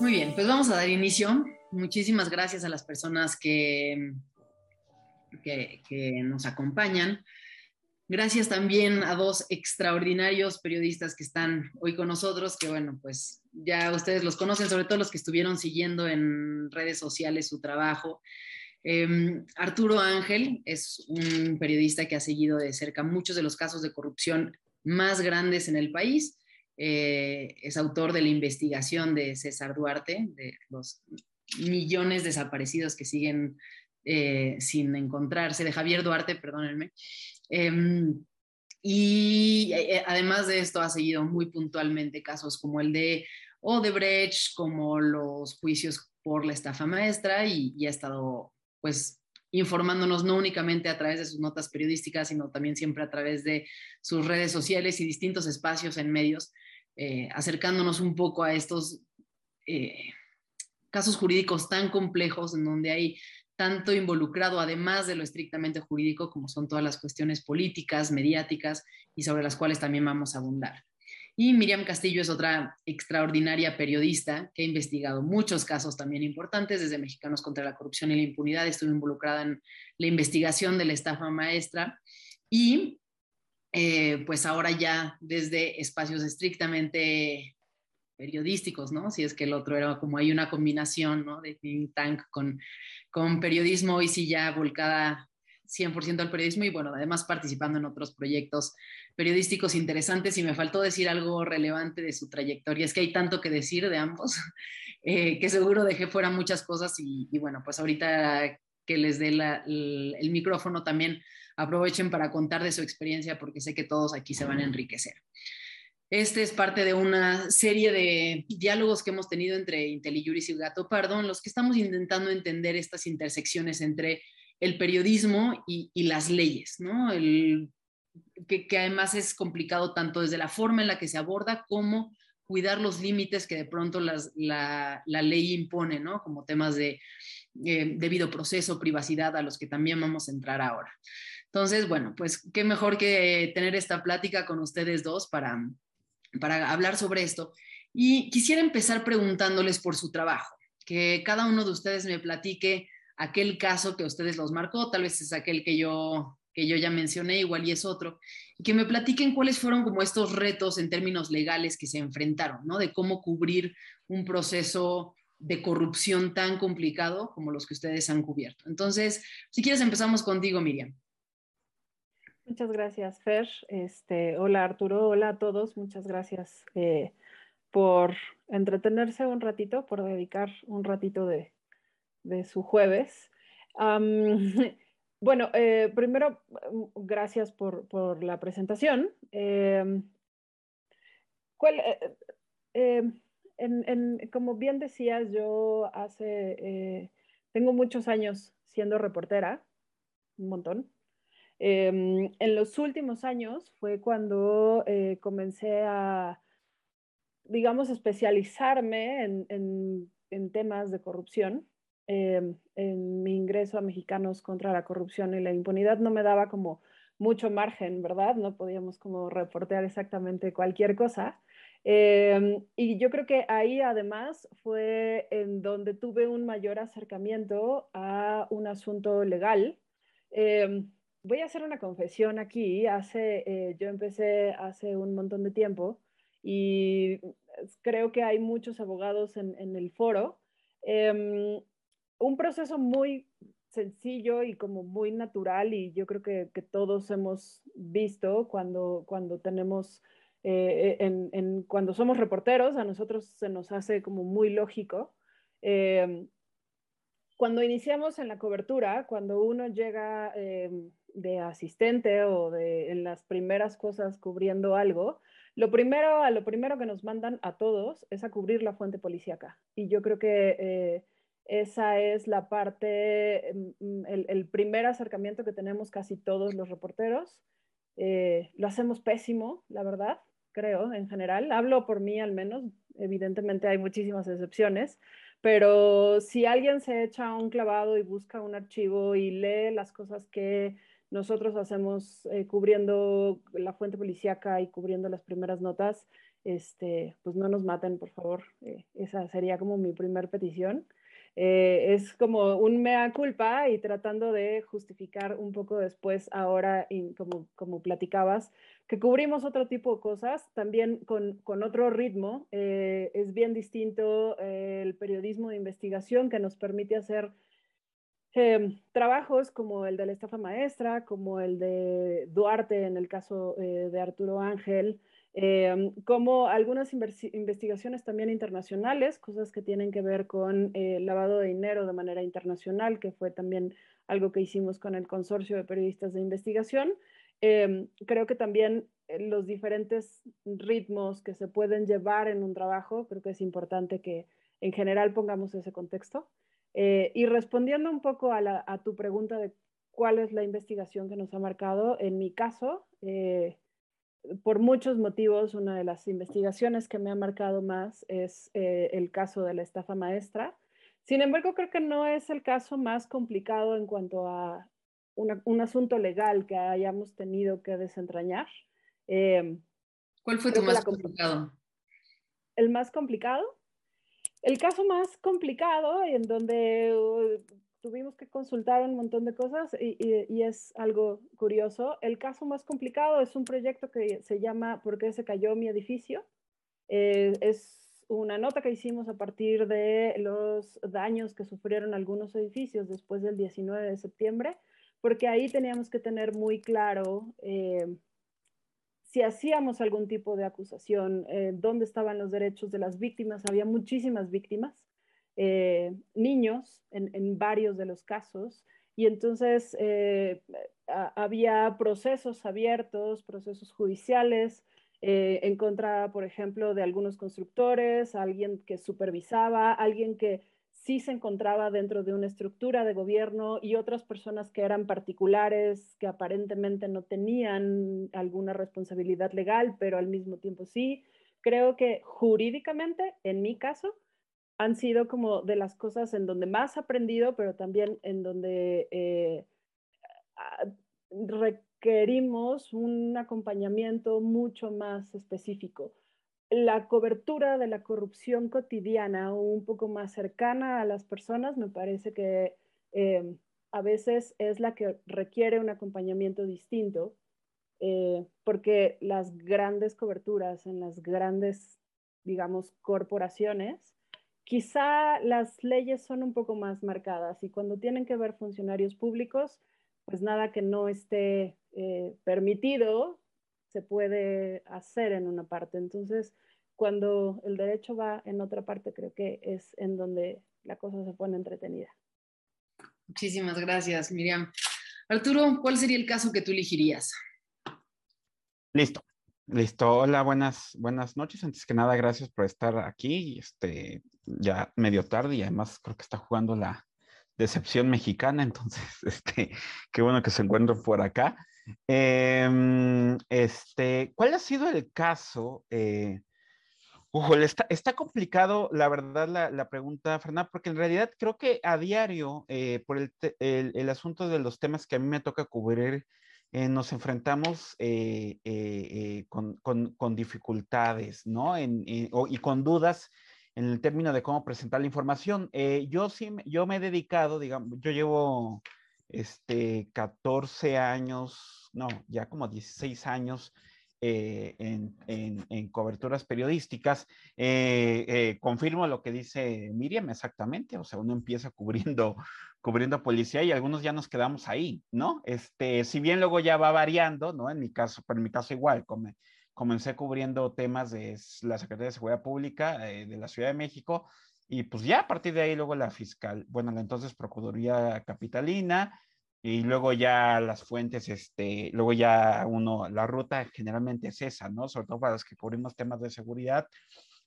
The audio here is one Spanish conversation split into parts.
Muy bien, pues vamos a dar inicio. Muchísimas gracias a las personas que, que, nos acompañan. Gracias también a dos extraordinarios periodistas que están hoy con nosotros, que bueno, pues ya ustedes los conocen, sobre todo los que estuvieron siguiendo en redes sociales su trabajo. Eh, Arturo Ángel es un periodista que ha seguido de cerca muchos de los casos de corrupción más grandes en el país. Eh, es autor de la investigación de César Duarte, de los millones desaparecidos que siguen eh, sin encontrarse, de Javier Duarte, perdónenme. Em, y eh, además de esto ha seguido muy puntualmente casos como el de Odebrecht, como los juicios por la estafa maestra y, y ha estado pues informándonos no únicamente a través de sus notas periodísticas, sino también siempre a través de sus redes sociales y distintos espacios en medios, eh, acercándonos un poco a estos eh, casos jurídicos tan complejos en donde hay tanto involucrado, además de lo estrictamente jurídico, como son todas las cuestiones políticas, mediáticas y sobre las cuales también vamos a abundar. Y Miriam Castillo es otra extraordinaria periodista que ha investigado muchos casos también importantes, desde Mexicanos contra la Corrupción y la Impunidad, estuvo involucrada en la investigación de la estafa maestra y eh, pues ahora ya desde espacios estrictamente periodísticos, ¿no? Si es que el otro era como hay una combinación, ¿no? De think tank con, con periodismo y sí ya volcada 100% al periodismo y bueno, además participando en otros proyectos periodísticos interesantes y me faltó decir algo relevante de su trayectoria. Es que hay tanto que decir de ambos, eh, que seguro dejé fuera muchas cosas y, y bueno, pues ahorita que les dé el micrófono también aprovechen para contar de su experiencia porque sé que todos aquí se van a enriquecer. Este es parte de una serie de diálogos que hemos tenido entre IntelliJuris y Gato Pardo, en los que estamos intentando entender estas intersecciones entre el periodismo y, las leyes, ¿no? Que, además es complicado tanto desde la forma en la que se aborda como cuidar los límites que de pronto las, la, la, ley impone, ¿no? Como temas de eh, debido proceso, privacidad, a los que también vamos a entrar ahora. Entonces, bueno, pues qué mejor que tener esta plática con ustedes dos para, para hablar sobre esto. Y quisiera empezar preguntándoles por su trabajo, que cada uno de ustedes me platique aquel caso que ustedes los marcó, tal vez es aquel que yo, que yo ya mencioné, igual y es otro, y que me platiquen cuáles fueron como estos retos en términos legales que se enfrentaron, ¿no? De cómo cubrir un proceso de corrupción tan complicado como los que ustedes han cubierto. Entonces, si quieres empezamos contigo, Miriam. Muchas gracias, Fer. Este, hola, Arturo. Hola a todos. Muchas gracias eh, por entretenerse un ratito, por dedicar un ratito de, su jueves. Bueno, eh, primero, gracias por, la presentación. ¿cuál, eh, en, como bien decías, yo hace, tengo muchos años siendo reportera, un montón. En los últimos años fue cuando comencé a, digamos, especializarme en, en, en temas de corrupción eh, en mi ingreso a Mexicanos contra la corrupción y la impunidad no me daba como mucho margen, ¿verdad? No podíamos como reportear exactamente cualquier cosa. Eh, y yo creo que ahí además fue en donde tuve un mayor acercamiento a un asunto legal. Eh, voy a hacer una confesión aquí. Hace, eh, yo empecé hace un montón de tiempo y creo que hay muchos abogados en, en el foro. Eh, un proceso muy sencillo y como muy natural y yo creo que, que todos hemos visto cuando, cuando tenemos, eh, en, en, cuando somos reporteros, a nosotros se nos hace como muy lógico. Eh, cuando iniciamos en la cobertura, cuando uno llega eh, de asistente o de en las primeras cosas cubriendo algo, lo primero, lo primero que nos mandan a todos es a cubrir la fuente policíaca. Y yo creo que eh, esa es la parte, mm, el, el, primer acercamiento que tenemos casi todos los reporteros. Eh, lo hacemos pésimo, la verdad, creo, en general. Hablo por mí al menos, evidentemente hay muchísimas excepciones, pero si alguien se echa un clavado y busca un archivo y lee las cosas que nosotros hacemos eh, cubriendo la fuente policíaca y cubriendo las primeras notas, este, pues no nos maten, por favor. Eh, esa sería como mi primer petición. Eh, es como un mea culpa y tratando de justificar un poco después, ahora, como, como platicabas, que cubrimos otro tipo de cosas, también con, con otro ritmo. Eh, es bien distinto el periodismo de investigación que nos permite hacer trabajos como el de la estafa maestra, como el de Duarte en el caso de Arturo Ángel, eh, como algunas investigaciones también internacionales, cosas que tienen que ver con eh, lavado de dinero de manera internacional, que fue también algo que hicimos con el Consorcio de Periodistas de Investigación. Eh, creo que también los diferentes ritmos que se pueden llevar en un trabajo, creo que es importante que en general pongamos ese contexto. Y respondiendo un poco a, a, tu pregunta de cuál es la investigación que nos ha marcado, en mi caso, por muchos motivos, una de las investigaciones que me ha marcado más es eh, el caso de la estafa maestra. Sin embargo, creo que no es el caso más complicado en cuanto a un asunto legal que hayamos tenido que desentrañar. ¿Cuál fue tu más complicado? El más complicado. El caso más complicado en donde tuvimos que consultar un montón de cosas y, es algo curioso. El caso más complicado es un proyecto que se llama ¿Por qué se cayó mi edificio? Eh, es una nota que hicimos a partir de los daños que sufrieron algunos edificios después del 19 de septiembre, porque ahí teníamos que tener muy claro eh, si hacíamos algún tipo de acusación, eh, dónde estaban los derechos de las víctimas. Había muchísimas víctimas eh, niños en, varios de los casos. Y entonces eh, había procesos abiertos, procesos judiciales eh, en contra, por ejemplo, de algunos constructores, alguien que supervisaba, alguien que sí se encontraba dentro de una estructura de gobierno y otras personas que eran particulares, que aparentemente no tenían alguna responsabilidad legal, pero al mismo tiempo sí. Creo que jurídicamente, en mi caso, han sido como de las cosas en donde más he aprendido, pero también en donde eh, requerimos un acompañamiento mucho más específico. La cobertura de la corrupción cotidiana o un poco más cercana a las personas me parece que eh, a veces es la que requiere un acompañamiento distinto, eh, porque las grandes coberturas en las grandes, digamos, corporaciones, quizá las leyes son un poco más marcadas y cuando tienen que ver funcionarios públicos, pues nada que no esté eh, permitido se puede hacer en una parte. Entonces, cuando el derecho va en otra parte, creo que es en donde la cosa se pone entretenida. Muchísimas gracias, Miriam. Arturo, ¿cuál sería el caso que tú elegirías? Listo. Listo, hola, buenas, buenas noches. Antes que nada, gracias por estar aquí. Este, ya medio tarde y además creo que está jugando la decepción mexicana, entonces, este, qué bueno que se encuentre por acá. Em, este, ¿cuál ha sido el caso? Eh, está, está, complicado, la verdad, la, la, pregunta, Fernanda, porque en realidad creo que a diario, eh, por el, el, asunto de los temas que a mí me toca cubrir, eh, nos enfrentamos eh, con, con, con, dificultades, ¿no? En, y con dudas en el término de cómo presentar la información. yo sí, yo me he dedicado, digamos, yo llevo este, 14 años, no, ya como 16 años en, en, en, coberturas periodísticas. confirmo lo que dice Miriam exactamente, o sea, uno empieza cubriendo cubriendo policía y algunos ya nos quedamos ahí, ¿no? Este, si bien luego ya va variando, ¿no? En mi caso, pero en mi caso igual, comencé cubriendo temas de la Secretaría de Seguridad Pública eh, de la Ciudad de México y pues ya a partir de ahí luego la fiscal, bueno, la entonces Procuraduría Capitalina y luego ya las fuentes, este, luego ya uno, la ruta generalmente es esa, ¿no? Sobre todo para los que cubrimos temas de seguridad,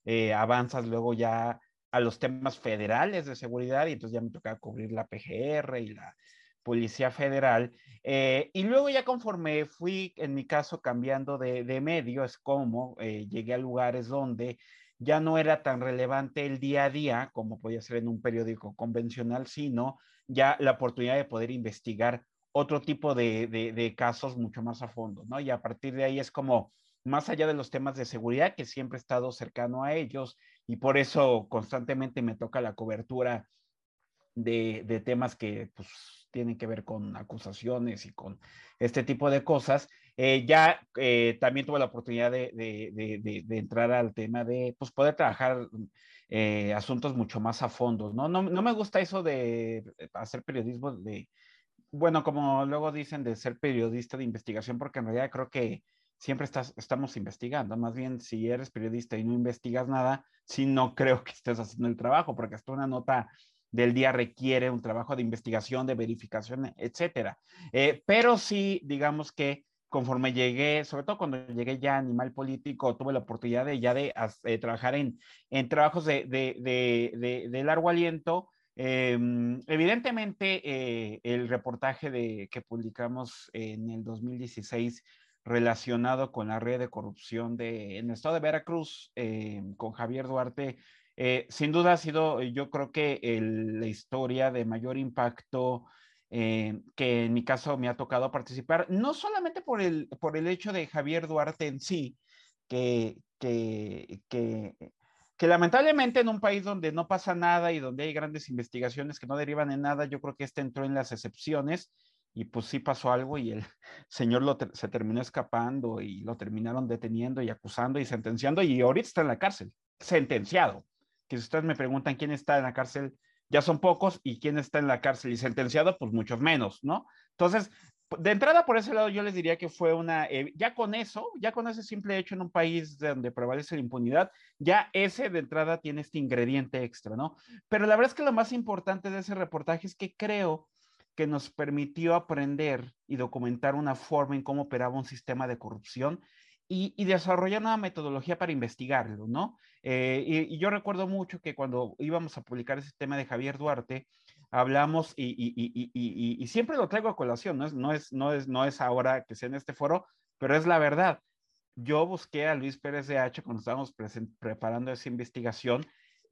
eh, avanzas luego ya a los temas federales de seguridad y entonces ya me tocaba cubrir la PGR y la Policía Federal. Eh, y luego ya conforme fui, en mi caso, cambiando de, de medio, es como eh, llegué a lugares donde ya no era tan relevante el día a día como podía ser en un periódico convencional, sino ya la oportunidad de poder investigar otro tipo de, de, casos mucho más a fondo, ¿no? Y a partir de ahí es como más allá de los temas de seguridad, que siempre he estado cercano a ellos y por eso constantemente me toca la cobertura de, de temas que pues, tienen que ver con acusaciones y con este tipo de cosas. Eh, ya eh, también tuve la oportunidad de, de, de, entrar al tema de pues, poder trabajar eh, asuntos mucho más a fondo. ¿no? No, no me gusta eso de hacer periodismo de, bueno, como luego dicen, de ser periodista de investigación, porque en realidad creo que siempre estás, estamos investigando. Más bien, si eres periodista y no investigas nada, sí no creo que estés haciendo el trabajo, porque hasta una nota del día requiere un trabajo de investigación, de verificación, etcétera. pero sí, digamos que conforme llegué, sobre todo cuando llegué ya a Animal Político, tuve la oportunidad de ya de, eh, trabajar en, en trabajos de, de, de, largo aliento. Em, evidentemente, eh, el reportaje de, que publicamos en el 2016 relacionado con la red de corrupción de, en el estado de Veracruz, em, con Javier Duarte, eh, sin duda ha sido, yo creo que la historia de mayor impacto eh, que en mi caso me ha tocado participar, no solamente por el, por el hecho de Javier Duarte en sí, que, que, que, lamentablemente en un país donde no pasa nada y donde hay grandes investigaciones que no derivan en nada, yo creo que este entró en las excepciones y pues sí pasó algo y el señor lo se terminó escapando y lo terminaron deteniendo y acusando y sentenciando y ahorita está en la cárcel, sentenciado. Que si ustedes me preguntan quién está en la cárcel, ya son pocos y quién está en la cárcel y sentenciado, pues muchos menos, ¿no? Entonces, de entrada por ese lado yo les diría que fue una, eh, ya con eso, ya con ese simple hecho en un país donde prevalece la impunidad, ya ese de entrada tiene este ingrediente extra, ¿no? Pero la verdad es que lo más importante de ese reportaje es que creo que nos permitió aprender y documentar una forma en cómo operaba un sistema de corrupción y, desarrollar una metodología para investigarlo, ¿no? Eh, y, yo recuerdo mucho que cuando íbamos a publicar ese tema de Javier Duarte, hablamos y, y siempre lo traigo a colación, ¿no es, no, es, no, es, no es ahora que sea en este foro, pero es la verdad. Yo busqué a Luis Pérez de H cuando estábamos preparando esa investigación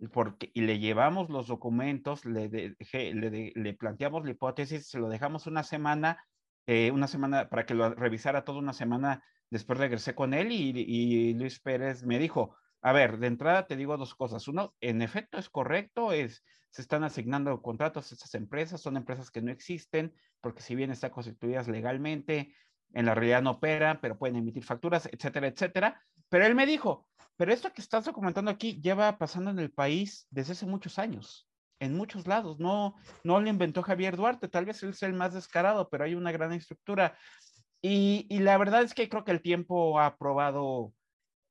porque, y le llevamos los documentos, le, le, le, planteamos la hipótesis, se lo dejamos una semana, eh, una semana para que lo revisara toda una semana Después regresé con él y, Luis Pérez me dijo, a ver, de entrada te digo dos cosas. Uno, en efecto es correcto, es, se están asignando contratos a estas empresas, son empresas que no existen, porque si bien están constituidas legalmente, en la realidad no operan, pero pueden emitir facturas, etcétera, etcétera. Pero él me dijo, pero esto que estás documentando aquí lleva pasando en el país desde hace muchos años, en muchos lados. No, no lo inventó Javier Duarte, tal vez él sea el más descarado, pero hay una gran estructura. Y, la verdad es que creo que el tiempo ha probado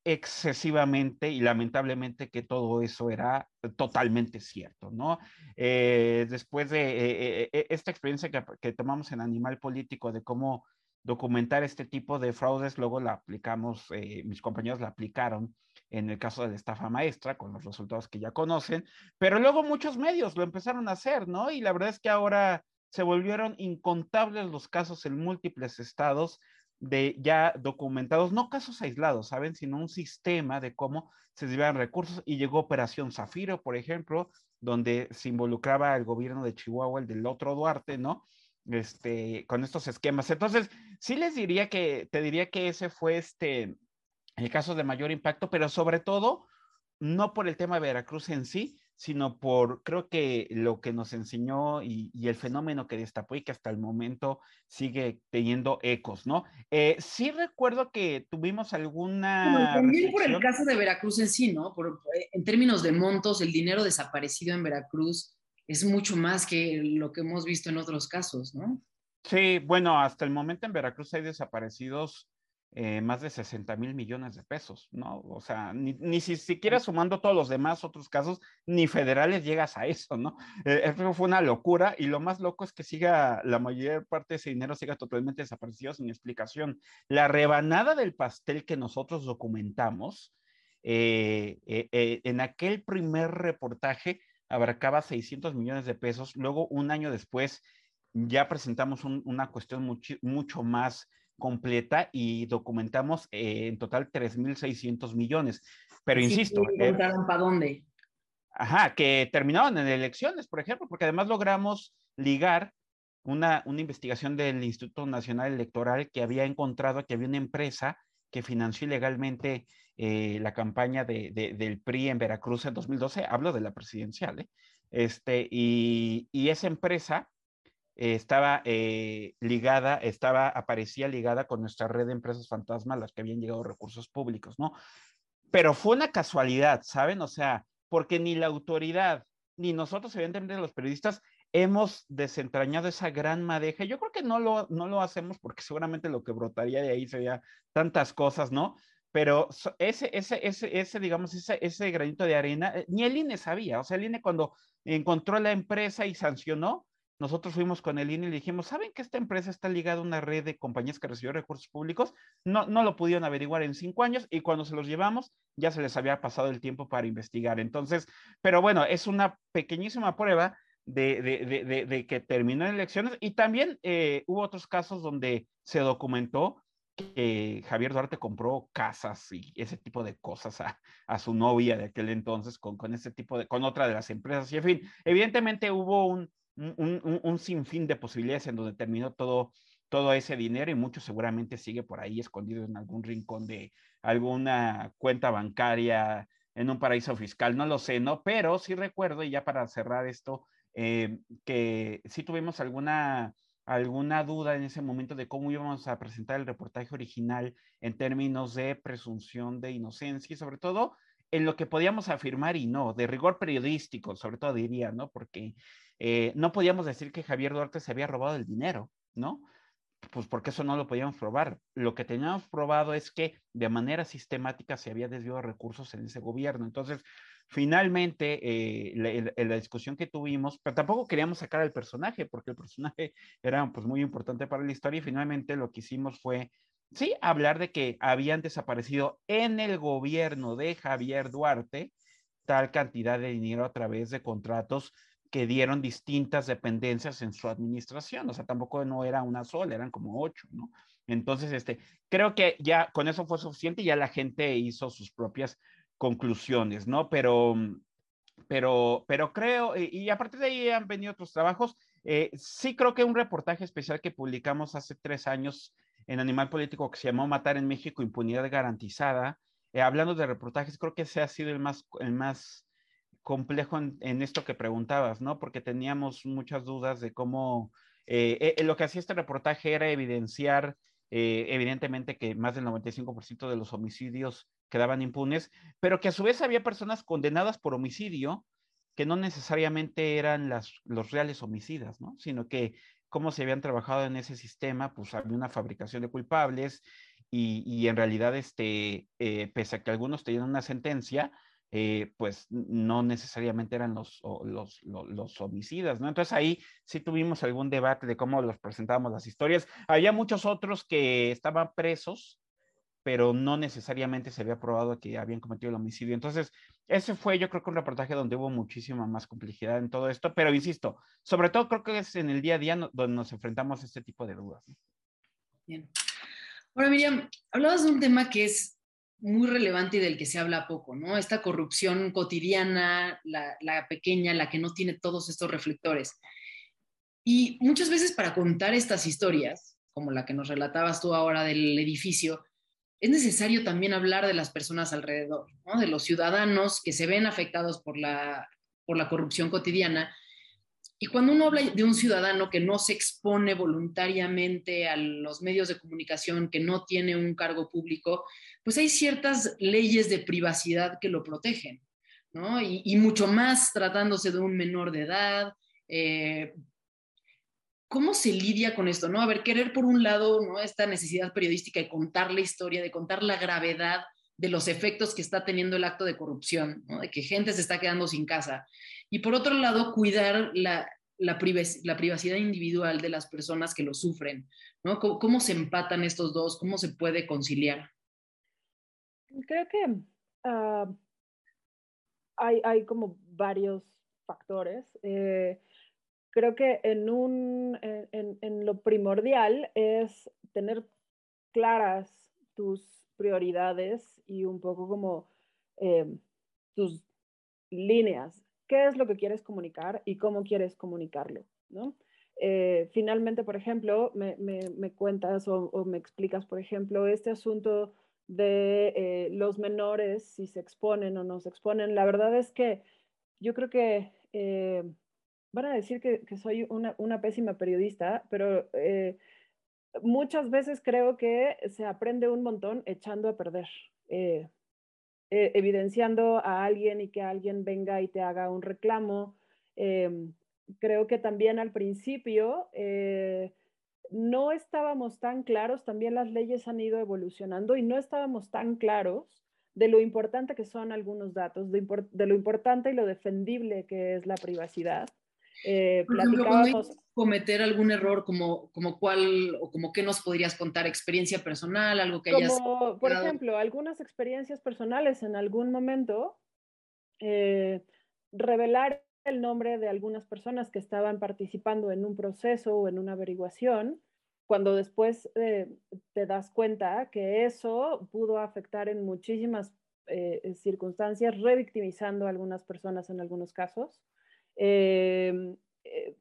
excesivamente y lamentablemente que todo eso era totalmente cierto, ¿no? Eh, después de eh, eh, esta experiencia que, tomamos en Animal Político de cómo documentar este tipo de fraudes, luego la aplicamos, mis compañeros la aplicaron en el caso de la estafa maestra, con los resultados que ya conocen, pero luego muchos medios lo empezaron a hacer, ¿no? Y la verdad es que ahora se volvieron incontables los casos en múltiples estados de ya documentados, no casos aislados, ¿saben? Sino un sistema de cómo se desviaban recursos y llegó Operación Zafiro, por ejemplo, donde se involucraba el gobierno de Chihuahua, el del otro Duarte, ¿no? Este, con estos esquemas. Entonces, sí les diría que, te diría que ese fue este, el caso de mayor impacto, pero sobre todo, no por el tema de Veracruz en sí, sino por, creo que lo que nos enseñó y, el fenómeno que destapó y que hasta el momento sigue teniendo ecos, ¿no? Eh, sí recuerdo que tuvimos alguna... también por el caso de Veracruz en sí, ¿no? Por, eh, en términos de montos, el dinero desaparecido en Veracruz es mucho más que lo que hemos visto en otros casos, ¿no? Sí, bueno, hasta el momento en Veracruz hay desaparecidos eh, más de 60 mil millones de pesos, ¿no? O sea, ni, ni si siquiera sumando todos los demás otros casos, ni federales llegas a eso, ¿no? Eh, eso fue una locura y lo más loco es que siga, la mayor parte de ese dinero siga totalmente desaparecido sin explicación. La rebanada del pastel que nosotros documentamos, eh, en aquel primer reportaje abarcaba 600 millones de pesos, luego un año después ya presentamos una cuestión mucho más completa y documentamos eh, en total 3.600 millones. Pero insisto. Eh, ¿Para dónde? Ajá, que terminaron en elecciones, por ejemplo, porque además logramos ligar una, una investigación del Instituto Nacional Electoral que había encontrado que había una empresa que financió ilegalmente eh, la campaña de, del PRI en Veracruz en 2012, hablo de la presidencial, ¿eh? este, y, y esa empresa estaba eh, ligada, estaba, aparecía ligada con nuestra red de empresas fantasma a las que habían llegado recursos públicos, ¿no? Pero fue una casualidad, ¿saben? O sea, porque ni la autoridad, ni nosotros, evidentemente los periodistas, hemos desentrañado esa gran madeja. Yo creo que no lo, no lo hacemos porque seguramente lo que brotaría de ahí sería tantas cosas, ¿no? Pero ese, ese, ese, ese digamos, ese, ese granito de arena, eh, ni el sabía. O sea, el cuando encontró la empresa y sancionó, nosotros fuimos con el INE y le dijimos, ¿saben que esta empresa está ligada a una red de compañías que recibió recursos públicos? No, no lo pudieron averiguar en cinco años y cuando se los llevamos ya se les había pasado el tiempo para investigar. Entonces, pero bueno, es una pequeñísima prueba de, de, de, que terminó en elecciones y también eh, hubo otros casos donde se documentó que Javier Duarte compró casas y ese tipo de cosas a, a su novia de aquel entonces con, con ese tipo de, con otra de las empresas. Y en fin, evidentemente hubo un, un, sinfín de posibilidades en donde terminó todo, todo ese dinero y mucho seguramente sigue por ahí escondido en algún rincón de alguna cuenta bancaria en un paraíso fiscal, no lo sé, ¿no? Pero sí recuerdo, y ya para cerrar esto, eh, que sí tuvimos alguna, alguna duda en ese momento de cómo íbamos a presentar el reportaje original en términos de presunción de inocencia y sobre todo en lo que podíamos afirmar y no, de rigor periodístico, sobre todo diría, ¿no? Porque eh, no podíamos decir que Javier Duarte se había robado el dinero, ¿no? Pues porque eso no lo podíamos probar. Lo que teníamos probado es que de manera sistemática se había desviado recursos en ese gobierno. Entonces, finalmente, eh, la, discusión que tuvimos, pero tampoco queríamos sacar al personaje, porque el personaje era pues, muy importante para la historia y finalmente lo que hicimos fue, sí, hablar de que habían desaparecido en el gobierno de Javier Duarte tal cantidad de dinero a través de contratos que dieron distintas dependencias en su administración, o sea, tampoco no era una sola, eran como ocho, ¿no? Entonces, este, creo que ya con eso fue suficiente y ya la gente hizo sus propias conclusiones, ¿no? Pero, pero, pero creo, y a partir de ahí han venido otros trabajos. Eh, sí creo que un reportaje especial que publicamos hace tres años en Animal Político que se llamó Matar en México, Impunidad Garantizada, eh, hablando de reportajes, creo que ese ha sido el más, el más complejo en, esto que preguntabas, ¿no? Porque teníamos muchas dudas de cómo eh, eh, lo que hacía este reportaje era evidenciar, eh, evidentemente, que más del 95% de los homicidios quedaban impunes, pero que a su vez había personas condenadas por homicidio que no necesariamente eran las, los reales homicidas, ¿no? Sino que cómo se habían trabajado en ese sistema, pues había una fabricación de culpables y, en realidad, este, pese a que algunos tenían una sentencia, eh, pues no necesariamente eran los, los, los, homicidas, ¿no? Entonces ahí sí tuvimos algún debate de cómo los presentábamos las historias. Había muchos otros que estaban presos, pero no necesariamente se había probado que habían cometido el homicidio. Entonces, ese fue yo creo que un reportaje donde hubo muchísima más complejidad en todo esto, pero insisto, sobre todo creo que es en el día a día donde nos enfrentamos a este tipo de dudas. Bien. Ahora, Miriam, hablabas de un tema que es muy relevante y del que se habla poco, ¿no? Esta corrupción cotidiana, la, pequeña, la que no tiene todos estos reflectores. Y muchas veces para contar estas historias, como la que nos relatabas tú ahora del edificio, es necesario también hablar de las personas alrededor, de los ciudadanos que se ven afectados por la, por la corrupción cotidiana y cuando uno habla de un ciudadano que no se expone voluntariamente a los medios de comunicación, que no tiene un cargo público, pues hay ciertas leyes de privacidad que lo protegen, ¿no? Y, mucho más tratándose de un menor de edad. Eh, ¿Cómo se lidia con esto, no? A ver, querer por un lado, ¿no? Esta necesidad periodística de contar la historia, de contar la gravedad de los efectos que está teniendo el acto de corrupción, ¿no? de que gente se está quedando sin casa. Y por otro lado, cuidar la, la, privacidad individual de las personas que lo sufren. ¿no? ¿Cómo, se empatan estos dos? ¿Cómo se puede conciliar? Creo que ah, hay, hay, como varios factores. Eh, creo que en, un, en, en, lo primordial es tener claras tus prioridades y un poco como eh, tus líneas qué es lo que quieres comunicar y cómo quieres comunicarlo, ¿no? Eh, finalmente, por ejemplo, me, me, cuentas o, me explicas, por ejemplo, este asunto de eh, los menores, si se exponen o no se exponen. La verdad es que yo creo que eh, van a decir que, soy una, pésima periodista, pero eh, muchas veces creo que se aprende un montón echando a perder, evidenciando a alguien y que alguien venga y te haga un reclamo. Em, creo que también al principio no estábamos tan claros, también las leyes han ido evolucionando y no estábamos tan claros de lo importante que son algunos datos, de, lo importante y lo defendible que es la privacidad. Eh, cometer algún error como, como cuál o como qué nos podrías contar, experiencia personal, algo que hayas... por ejemplo, algunas experiencias personales en algún momento, eh, revelar el nombre de algunas personas que estaban participando en un proceso o en una averiguación, cuando después eh, te das cuenta que eso pudo afectar en muchísimas eh, circunstancias, revictimizando a algunas personas en algunos casos. Em, eh,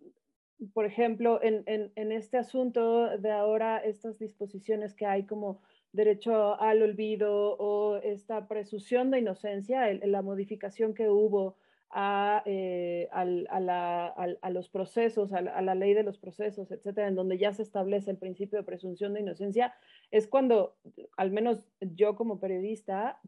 por ejemplo, en, este asunto de ahora, estas disposiciones que hay como derecho al olvido o esta presunción de inocencia, la modificación que hubo eh, a, los procesos, a la, ley de los procesos, etcétera, en donde ya se establece el principio de presunción de inocencia, es cuando, al menos yo como periodista,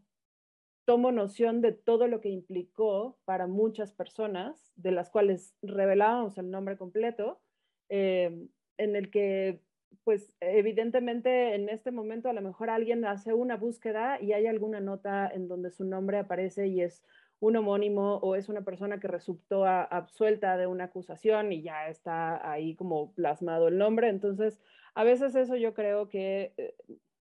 tomo noción de todo lo que implicó para muchas personas, de las cuales revelábamos el nombre completo, eh, en el que, pues, evidentemente en este momento a lo mejor alguien hace una búsqueda y hay alguna nota en donde su nombre aparece y es un homónimo o es una persona que resultó absuelta de una acusación y ya está ahí como plasmado el nombre. Entonces, a veces eso yo creo que, eh,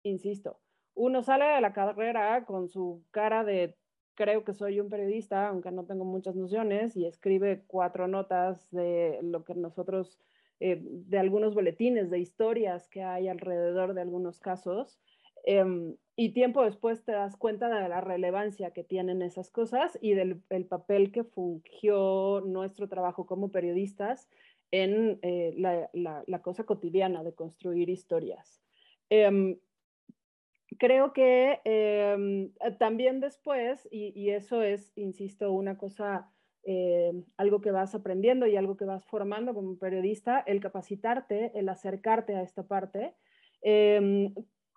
insisto, uno sale de la carrera con su cara de creo que soy un periodista, aunque no tengo muchas nociones, y escribe cuatro notas de lo que nosotros, eh, de algunos boletines, de historias que hay alrededor de algunos casos. Em, y tiempo después te das cuenta de la relevancia que tienen esas cosas y del papel que fungió nuestro trabajo como periodistas en eh, la, cosa cotidiana de construir historias. Em, creo que em, también después, y, eso es, insisto, una cosa, em, algo que vas aprendiendo y algo que vas formando como periodista, el capacitarte, el acercarte a esta parte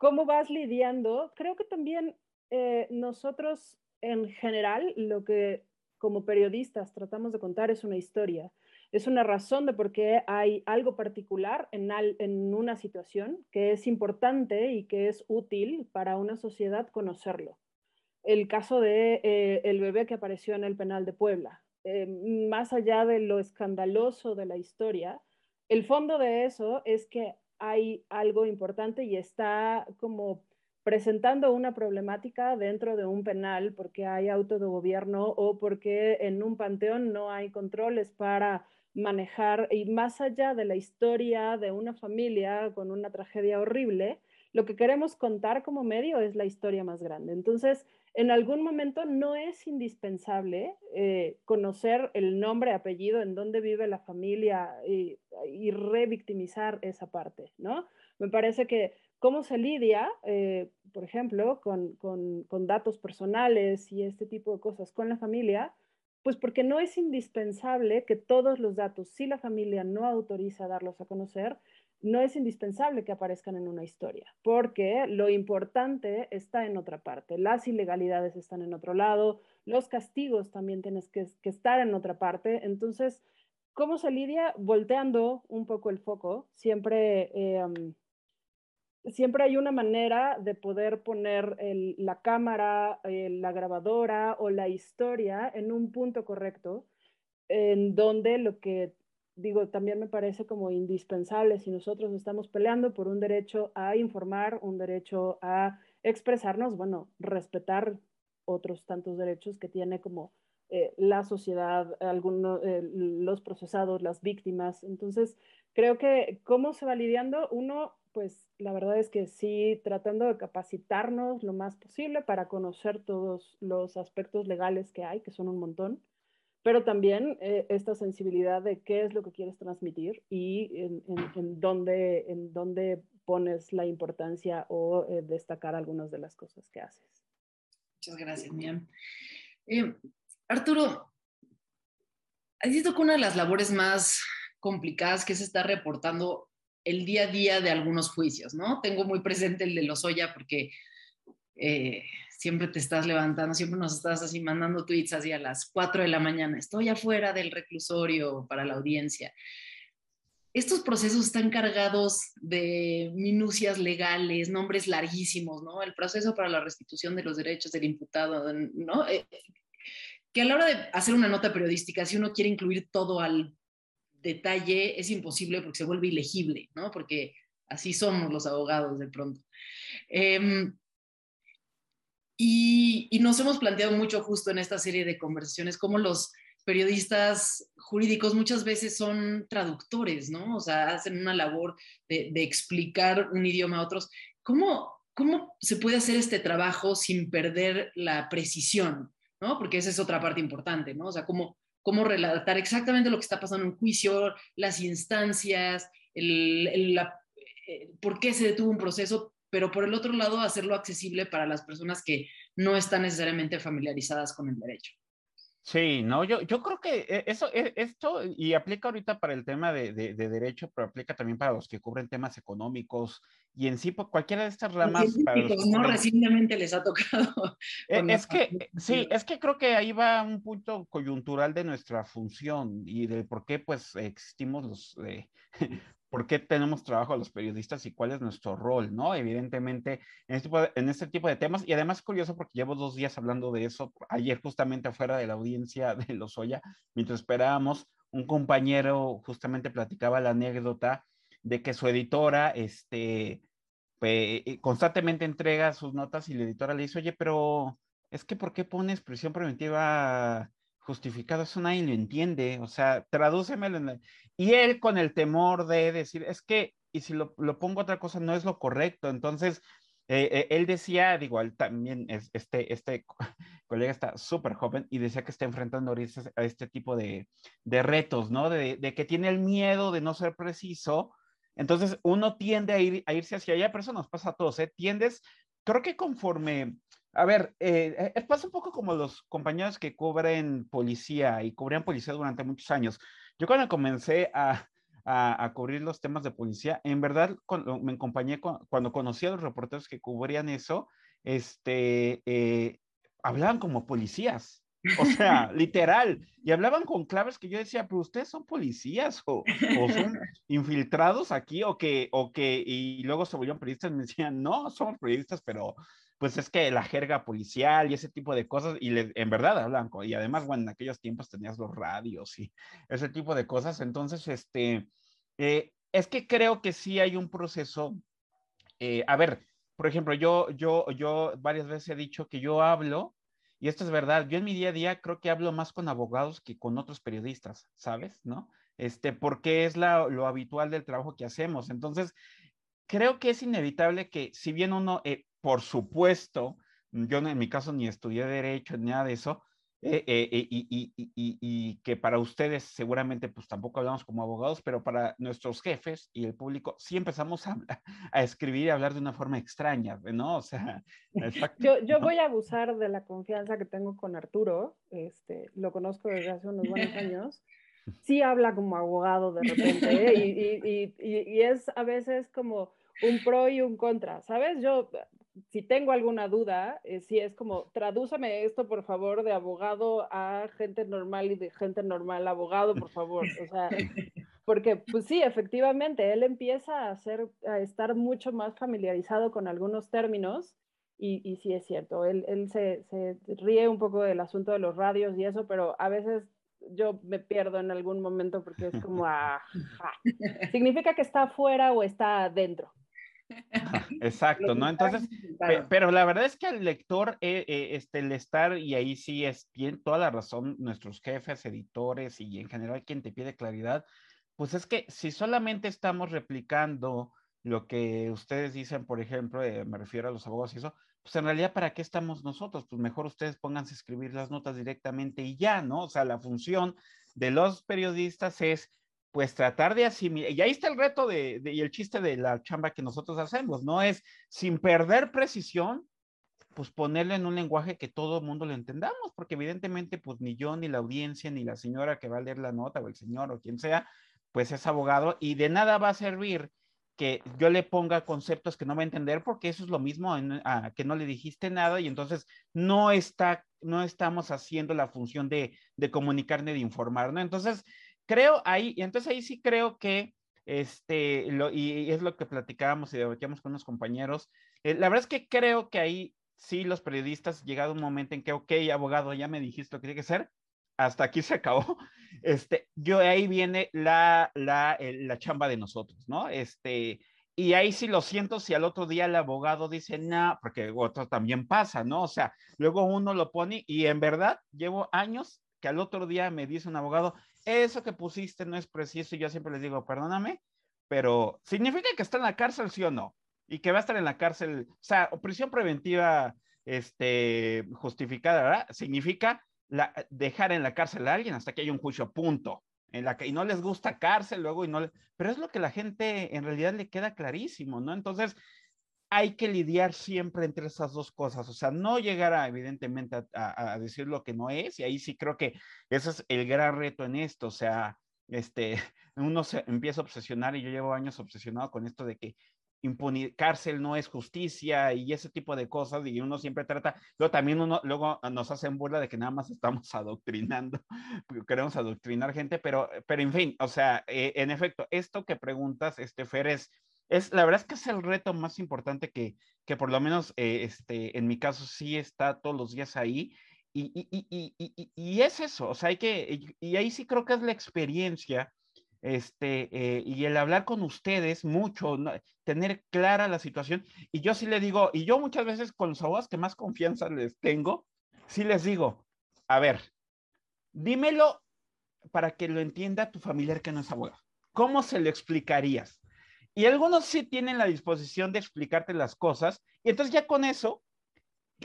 ¿Cómo vas lidiando? Creo que también eh, nosotros en general lo que como periodistas tratamos de contar es una historia, es una razón de por qué hay algo particular en, en una situación que es importante y que es útil para una sociedad conocerlo. El caso de eh, el bebé que apareció en el penal de Puebla, eh, más allá de lo escandaloso de la historia, el fondo de eso es que hay algo importante y está como presentando una problemática dentro de un penal porque hay auto de gobierno o porque en un panteón no hay controles para manejar y más allá de la historia de una familia con una tragedia horrible, lo que queremos contar como medio es la historia más grande. Entonces, en algún momento no es indispensable eh, conocer el nombre, apellido, en dónde vive la familia y, revictimizar esa parte, ¿no? Me parece que cómo se lidia, eh, por ejemplo, con, con, datos personales y este tipo de cosas con la familia, pues porque no es indispensable que todos los datos, si la familia no autoriza darlos a conocer, no es indispensable que aparezcan en una historia, porque lo importante está en otra parte. Las ilegalidades están en otro lado, los castigos también tienes que, estar en otra parte. Entonces, ¿cómo se lidia? Volteando un poco el foco. Siempre, em, siempre hay una manera de poder poner la cámara, eh, la grabadora o la historia en un punto correcto, en donde lo que digo, también me parece como indispensable si nosotros estamos peleando por un derecho a informar, un derecho a expresarnos, bueno, respetar otros tantos derechos que tiene como eh, la sociedad, algunos, eh, los procesados, las víctimas. Entonces, creo que cómo se va lidiando, uno, pues la verdad es que sí, tratando de capacitarnos lo más posible para conocer todos los aspectos legales que hay, que son un montón pero también eh, esta sensibilidad de qué es lo que quieres transmitir y en, dónde, en dónde pones la importancia o eh, destacar algunas de las cosas que haces. Muchas gracias, Mian. Eh, Arturo, has visto que una de las labores más complicadas que se está reportando el día a día de algunos juicios, ¿no? Tengo muy presente el de Lozoya porque eh, siempre te estás levantando, siempre nos estás así mandando tweets así a las 4 de la mañana, estoy afuera del reclusorio para la audiencia. Estos procesos están cargados de minucias legales, nombres larguísimos, ¿no? El proceso para la restitución de los derechos del imputado, ¿no? Eh, que a la hora de hacer una nota periodística, si uno quiere incluir todo al detalle, es imposible porque se vuelve ilegible, ¿no? Porque así somos los abogados de pronto. Em, y, nos hemos planteado mucho justo en esta serie de conversaciones cómo los periodistas jurídicos muchas veces son traductores, ¿no? O sea, hacen una labor de, de explicar un idioma a otros. ¿Cómo, ¿Cómo se puede hacer este trabajo sin perder la precisión? ¿no? Porque esa es otra parte importante, ¿no? O sea, cómo, cómo relatar exactamente lo que está pasando en un juicio, las instancias, el, la, eh, por qué se detuvo un proceso, pero por el otro lado hacerlo accesible para las personas que no están necesariamente familiarizadas con el derecho. Sí, no, yo, yo creo que eh, eso, eh, esto, y aplica ahorita para el tema de, de, de, derecho, pero aplica también para los que cubren temas económicos y en sí, por cualquiera de estas ramas. Para los no, recientemente les ha tocado. Es que, sí, es que creo que ahí va un punto coyuntural de nuestra función y de por qué, pues, existimos los, eh, por qué tenemos trabajo los periodistas y cuál es nuestro rol, ¿no? Evidentemente, en este, tipo de, este temas, y además curioso porque llevo dos días hablando de eso, ayer justamente afuera de la audiencia de Lozoya, mientras esperábamos, un compañero justamente platicaba la anécdota de que su editora, este, pues, constantemente entrega sus notas y la editora le dice, oye, pero es que ¿por qué pones prisión preventiva justificado, eso nadie lo entiende, o sea, tradúcemelo. En Y él con el temor de decir, es que, y si lo, lo pongo otra cosa, no es lo correcto, entonces, eh, eh, él decía, digo, él también, es, este, este colega está súper joven y decía que está enfrentando a este tipo de, de retos, ¿no? De, de, que tiene el miedo de no ser preciso, entonces uno tiende a, ir, a irse hacia allá, pero eso nos pasa a todos, ¿eh? Tiendes, creo que conforme a ver, eh, pasa un poco como los compañeros que cubren policía y cubrían policía durante muchos años. Yo cuando comencé a, a, a cubrir los temas de policía, en verdad cuando, me acompañé con, cuando conocí a los reporteros que cubrían eso, este, eh, hablaban como policías. O sea, literal. Y hablaban con claves que yo decía, pero ustedes son policías o, o son infiltrados aquí o que, o que, y luego se volvieron periodistas y me decían, no, somos periodistas, pero pues es que la jerga policial y ese tipo de cosas, y le, en verdad hablan, y además, bueno, en aquellos tiempos tenías los radios y ese tipo de cosas, entonces, este, eh, es que creo que sí hay un proceso, eh, a ver, por ejemplo, yo, yo, yo varias veces he dicho que yo hablo, y esto es verdad, yo en mi día a día creo que hablo más con abogados que con otros periodistas, ¿sabes? ¿No? Este, porque es la, lo habitual del trabajo que hacemos. Entonces, creo que es inevitable que si bien uno, eh, por supuesto, yo en mi caso ni estudié derecho ni nada de eso, eh, eh, eh y, y, y, y, que para ustedes seguramente pues tampoco hablamos como abogados, pero para nuestros jefes y el público sí empezamos a, a escribir y a hablar de una forma extraña, ¿no? O sea, exacto, yo, yo ¿no? voy a abusar de la confianza que tengo con Arturo, este, lo conozco desde hace unos buenos años. Sí habla como abogado de repente y, y es a veces como un pro y un contra, ¿sabes? Yo si tengo alguna duda, eh, si es como, tradúzame esto, por favor, de abogado a gente normal y de gente normal abogado, por favor. O sea, porque, pues sí, efectivamente, él empieza a, hacer, a estar mucho más familiarizado con algunos términos y, y sí es cierto, él, él se, se, ríe un poco del asunto de los radios y eso, pero a veces yo me pierdo en algún momento porque es como, ah, significa que está afuera o está adentro. Exacto, ¿no? Entonces, pero la verdad es que el lector, eh, eh, este, el estar, y ahí sí es bien toda la razón, nuestros jefes, editores y en general quien te pide claridad, pues es que si solamente estamos replicando lo que ustedes dicen, por ejemplo, eh, me refiero a los abogados y eso, pues en realidad, ¿para qué estamos nosotros? Pues mejor ustedes pónganse a escribir las notas directamente y ya, ¿no? O sea, la función de los periodistas es pues tratar de asimilar, y ahí está el reto de, y el chiste de la chamba que nosotros hacemos, ¿no? Es sin perder precisión, pues ponerlo en un lenguaje que todo el mundo lo entendamos, porque evidentemente pues ni yo, ni la audiencia, ni la señora que va a leer la nota, o el señor, o quien sea, pues es abogado, y de nada va a servir que yo le ponga conceptos que no va a entender porque eso es lo mismo que no le dijiste nada y entonces no está no estamos haciendo la función de, de comunicar ni de informar, ¿no? Entonces, creo ahí, y entonces ahí sí creo que, este, lo, y, es lo que platicábamos y debatíamos con los compañeros, eh, la verdad es que creo que ahí sí los periodistas, llegado un momento en que, ok, abogado, ya me dijiste lo que tiene que ser, hasta aquí se acabó, este, yo ahí viene la, la, la chamba de nosotros, ¿no? Este, y ahí sí lo siento si al otro día el abogado dice, no, porque otro también pasa, ¿no? O sea, luego uno lo pone y en verdad llevo años que al otro día me dice un abogado, eso que pusiste no es preciso y yo siempre les digo, perdóname, pero ¿significa que está en la cárcel, sí o no? Y que va a estar en la cárcel, o sea, prisión preventiva este, justificada, ¿verdad? Significa dejar en la cárcel a alguien hasta que haya un juicio, punto en la que y no les gusta cárcel luego y no, pero es lo que la gente en realidad le queda clarísimo, ¿no? Entonces, hay que lidiar siempre entre esas dos cosas, o sea, no llegar a, evidentemente a, decir lo que no es, y ahí sí creo que ese es el gran reto en esto, o sea, este, uno se empieza a obsesionar y yo llevo años obsesionado con esto de que impunir, cárcel no es justicia y ese tipo de cosas y uno siempre trata, luego también uno, luego nos hacen burla de que nada más estamos adoctrinando, queremos adoctrinar gente, pero, pero en fin, o sea, eh, en efecto, esto que preguntas, este Fer, es, es, la verdad es que es el reto más importante que, que por lo menos eh, este, en mi caso sí está todos los días ahí y, y, y, y, es eso, o sea, hay que, y ahí sí creo que es la experiencia este, eh, y el hablar con ustedes mucho, tener clara la situación. Y yo sí le digo, y yo muchas veces con los abogados que más confianza les tengo, sí les digo, a ver, dímelo para que lo entienda tu familiar que no es abogado. ¿Cómo se lo explicarías? Y algunos sí tienen la disposición de explicarte las cosas, y entonces ya con eso,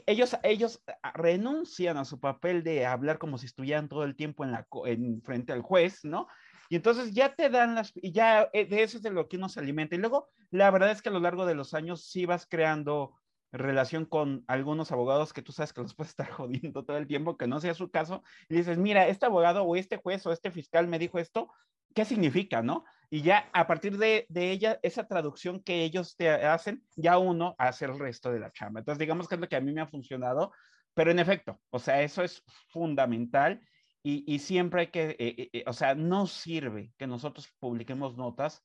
ellos, ellos renuncian a su papel de hablar como si estuvieran todo el tiempo en, la, en frente al juez, ¿no? Y entonces ya te dan las, y ya eh, de eso es de lo que uno se alimenta. Y luego, la verdad es que a lo largo de los años sí vas creando relación con algunos abogados que tú sabes que los puedes estar jodiendo todo el tiempo, que no sea su caso, y dices, mira, este abogado o este juez o este fiscal me dijo esto, ¿qué significa, no? Y ya a partir de, de ella, esa traducción que ellos te hacen, ya uno hace el resto de la chamba. Entonces, digamos que es lo que a mí me ha funcionado, pero en efecto, o sea, eso es fundamental y, siempre hay que, eh, eh, eh, o sea, no sirve que nosotros publiquemos notas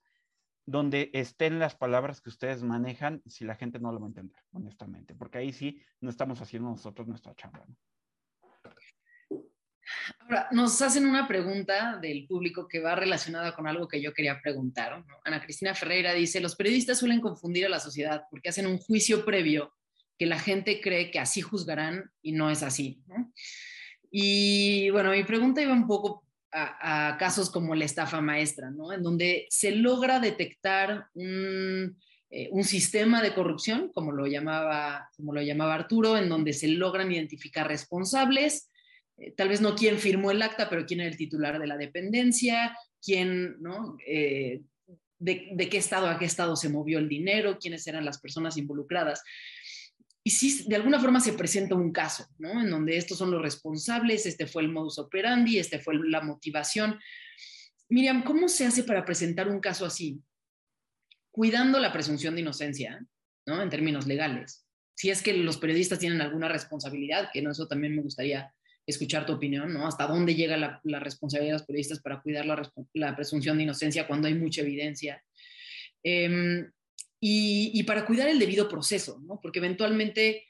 donde estén las palabras que ustedes manejan si la gente no lo va a entender, honestamente, porque ahí sí no estamos haciendo nosotros nuestra chamba. Ahora, nos hacen una pregunta del público que va relacionada con algo que yo quería preguntar. Ana Cristina Ferreira dice, los periodistas suelen confundir a la sociedad porque hacen un juicio previo que la gente cree que así juzgarán y no es así. Y bueno, mi pregunta iba un poco a, casos como la estafa maestra, ¿no? En donde se logra detectar un, eh, un, sistema de corrupción, como lo, llamaba, como lo llamaba Arturo, en donde se logran identificar responsables, eh, tal vez no quién firmó el acta, pero quién era el titular de la dependencia, quién, ¿no? Eh, de, de, qué estado a qué estado se movió el dinero, quiénes eran las personas involucradas y sí, de alguna forma se presenta un caso, ¿no? En donde estos son los responsables, este fue el modus operandi, este fue la motivación. Miriam, ¿cómo se hace para presentar un caso así? Cuidando la presunción de inocencia, ¿no? En términos legales. Si es que los periodistas tienen alguna responsabilidad, que no, eso también me gustaría escuchar tu opinión, ¿no? ¿Hasta dónde llega la, responsabilidad de los periodistas para cuidar la, presunción de inocencia cuando hay mucha evidencia? Eh, y, para cuidar el debido proceso, ¿no? porque eventualmente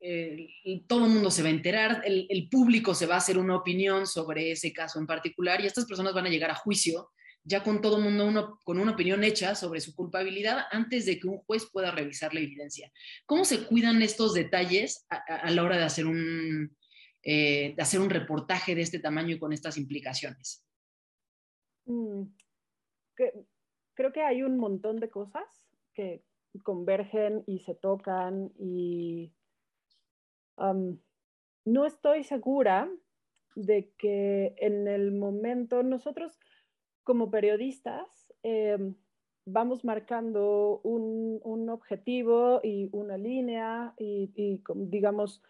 eh, todo el mundo se va a enterar, el, público se va a hacer una opinión sobre ese caso en particular y estas personas van a llegar a juicio ya con todo el mundo uno, con una opinión hecha sobre su culpabilidad antes de que un juez pueda revisar la evidencia. ¿Cómo se cuidan estos detalles a, la hora de hacer, un, eh, de hacer un reportaje de este tamaño y con estas implicaciones? Mm, creo que hay un montón de cosas que convergen y se tocan y no estoy segura de que en el momento nosotros como periodistas, em, vamos marcando un, un, objetivo y una línea y, digamos,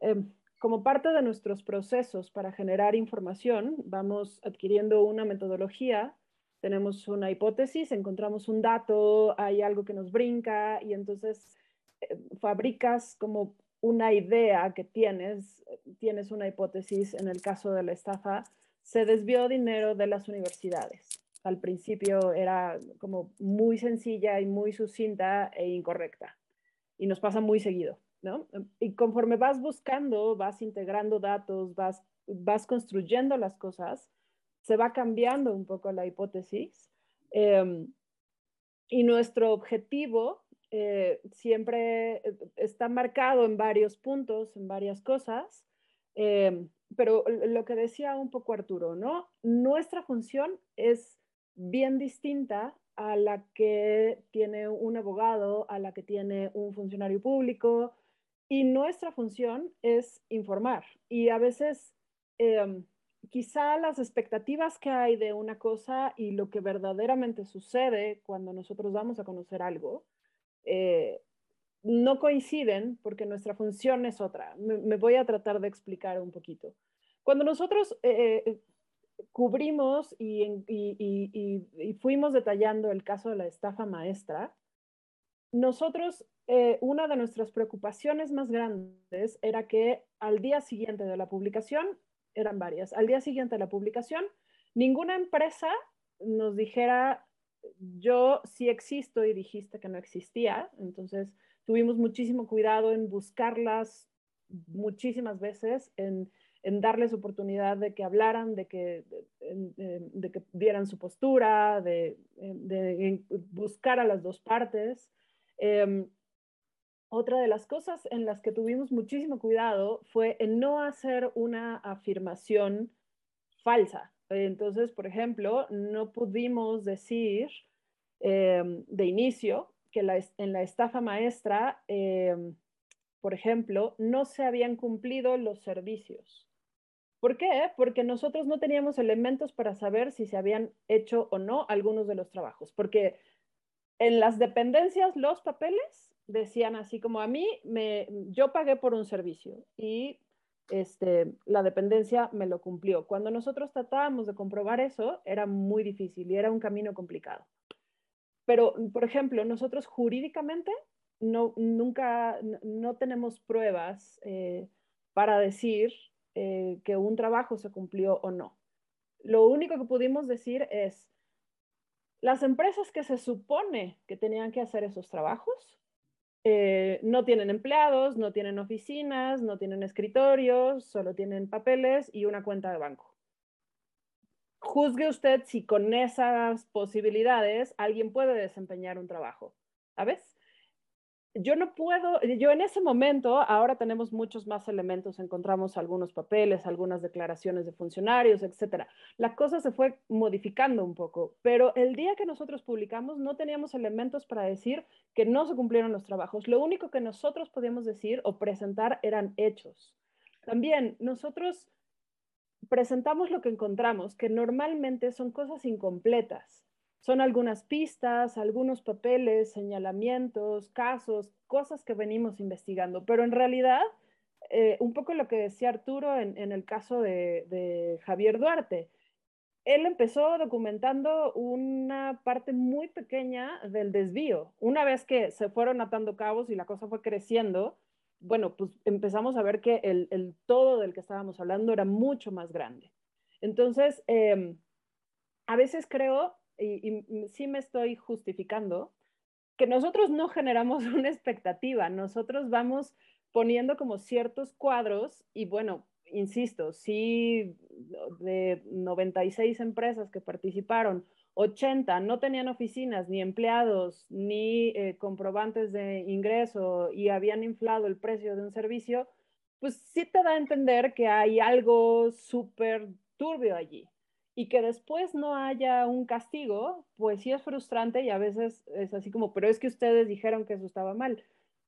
em, como parte de nuestros procesos para generar información, vamos adquiriendo una metodología, tenemos una hipótesis, encontramos un dato, hay algo que nos brinca y entonces eh, fabricas como una idea que tienes, tienes una hipótesis, en el caso de la estafa, se desvió dinero de las universidades. Al principio era como muy sencilla y muy sucinta e incorrecta. Y nos pasa muy seguido, ¿no? Y conforme vas buscando, vas integrando datos, vas, vas construyendo las cosas, se va cambiando un poco la hipótesis. Em, y nuestro objetivo eh, siempre eh, está marcado en varios puntos, en varias cosas, em, pero lo que decía un poco Arturo, ¿no? Nuestra función es bien distinta a la que tiene un abogado, a la que tiene un funcionario público, y nuestra función es informar. Y a veces, em, quizá las expectativas que hay de una cosa y lo que verdaderamente sucede cuando nosotros vamos a conocer algo, eh, no coinciden porque nuestra función es otra. Me, voy a tratar de explicar un poquito. Cuando nosotros eh, eh, cubrimos y, fuimos detallando el caso de la estafa maestra, nosotros, una de nuestras preocupaciones más grandes era que al día siguiente de la publicación, eran varias, al día siguiente de la publicación, ninguna empresa nos dijera yo sí existo y dijiste que no existía, entonces tuvimos muchísimo cuidado en buscarlas muchísimas veces, en, darles oportunidad de que hablaran, de que, de, que dieran su postura, de, buscar a las dos partes. Em, otra de las cosas en las que tuvimos muchísimo cuidado fue en no hacer una afirmación falsa. Entonces, por ejemplo, no pudimos decir em, de inicio que en la estafa maestra, em, por ejemplo, no se habían cumplido los servicios. ¿Por qué? Porque nosotros no teníamos elementos para saber si se habían hecho o no algunos de los trabajos. Porque en las dependencias, los papeles decían así como a mí, me, yo pagué por un servicio y este, la dependencia me lo cumplió. Cuando nosotros tratábamos de comprobar eso, era muy difícil y era un camino complicado. Pero, por ejemplo, nosotros jurídicamente no, nunca, no tenemos pruebas eh, para decir eh, que un trabajo se cumplió o no. Lo único que pudimos decir es, las empresas que se supone que tenían que hacer esos trabajos eh, no tienen empleados, no tienen oficinas, no tienen escritorios, solo tienen papeles y una cuenta de banco. Juzgue usted si con esas posibilidades alguien puede desempeñar un trabajo, ¿sabes? Yo no puedo, yo en ese momento, ahora tenemos muchos más elementos, encontramos algunos papeles, algunas declaraciones de funcionarios, etcétera. La cosa se fue modificando un poco, pero el día que nosotros publicamos no teníamos elementos para decir que no se cumplieron los trabajos. Lo único que nosotros podíamos decir o presentar eran hechos. También nosotros presentamos lo que encontramos, que normalmente son cosas incompletas. Son algunas pistas, algunos papeles, señalamientos, casos, cosas que venimos investigando, pero en realidad, eh, un poco lo que decía Arturo en, el caso de, Javier Duarte, él empezó documentando una parte muy pequeña del desvío. Una vez que se fueron atando cabos y la cosa fue creciendo, bueno, pues empezamos a ver que el, todo del que estábamos hablando era mucho más grande. Entonces, em, a veces creo y, sí me estoy justificando, que nosotros no generamos una expectativa, nosotros vamos poniendo como ciertos cuadros y bueno, insisto, sí, de 96 empresas que participaron, 80 no tenían oficinas, ni empleados, ni eh, comprobantes de ingreso y habían inflado el precio de un servicio, pues sí te da a entender que hay algo súper turbio allí y que después no haya un castigo, pues sí es frustrante y a veces es así como, pero es que ustedes dijeron que eso estaba mal.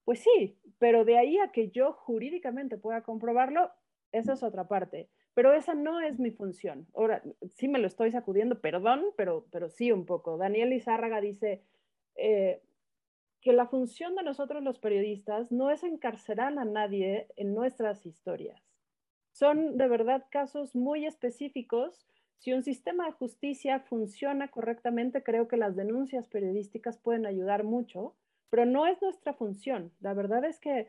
Pues sí, pero de ahí a que yo jurídicamente pueda comprobarlo, esa es otra parte. pero esa no es mi función. Ahora, sí me lo estoy sacudiendo, perdón, pero, pero sí un poco. Daniel Izárraga dice eh, que la función de nosotros los periodistas no es encarcelar a nadie en nuestras historias. Son de verdad casos muy específicos. Si un sistema de justicia funciona correctamente, creo que las denuncias periodísticas pueden ayudar mucho, pero no es nuestra función. La verdad es que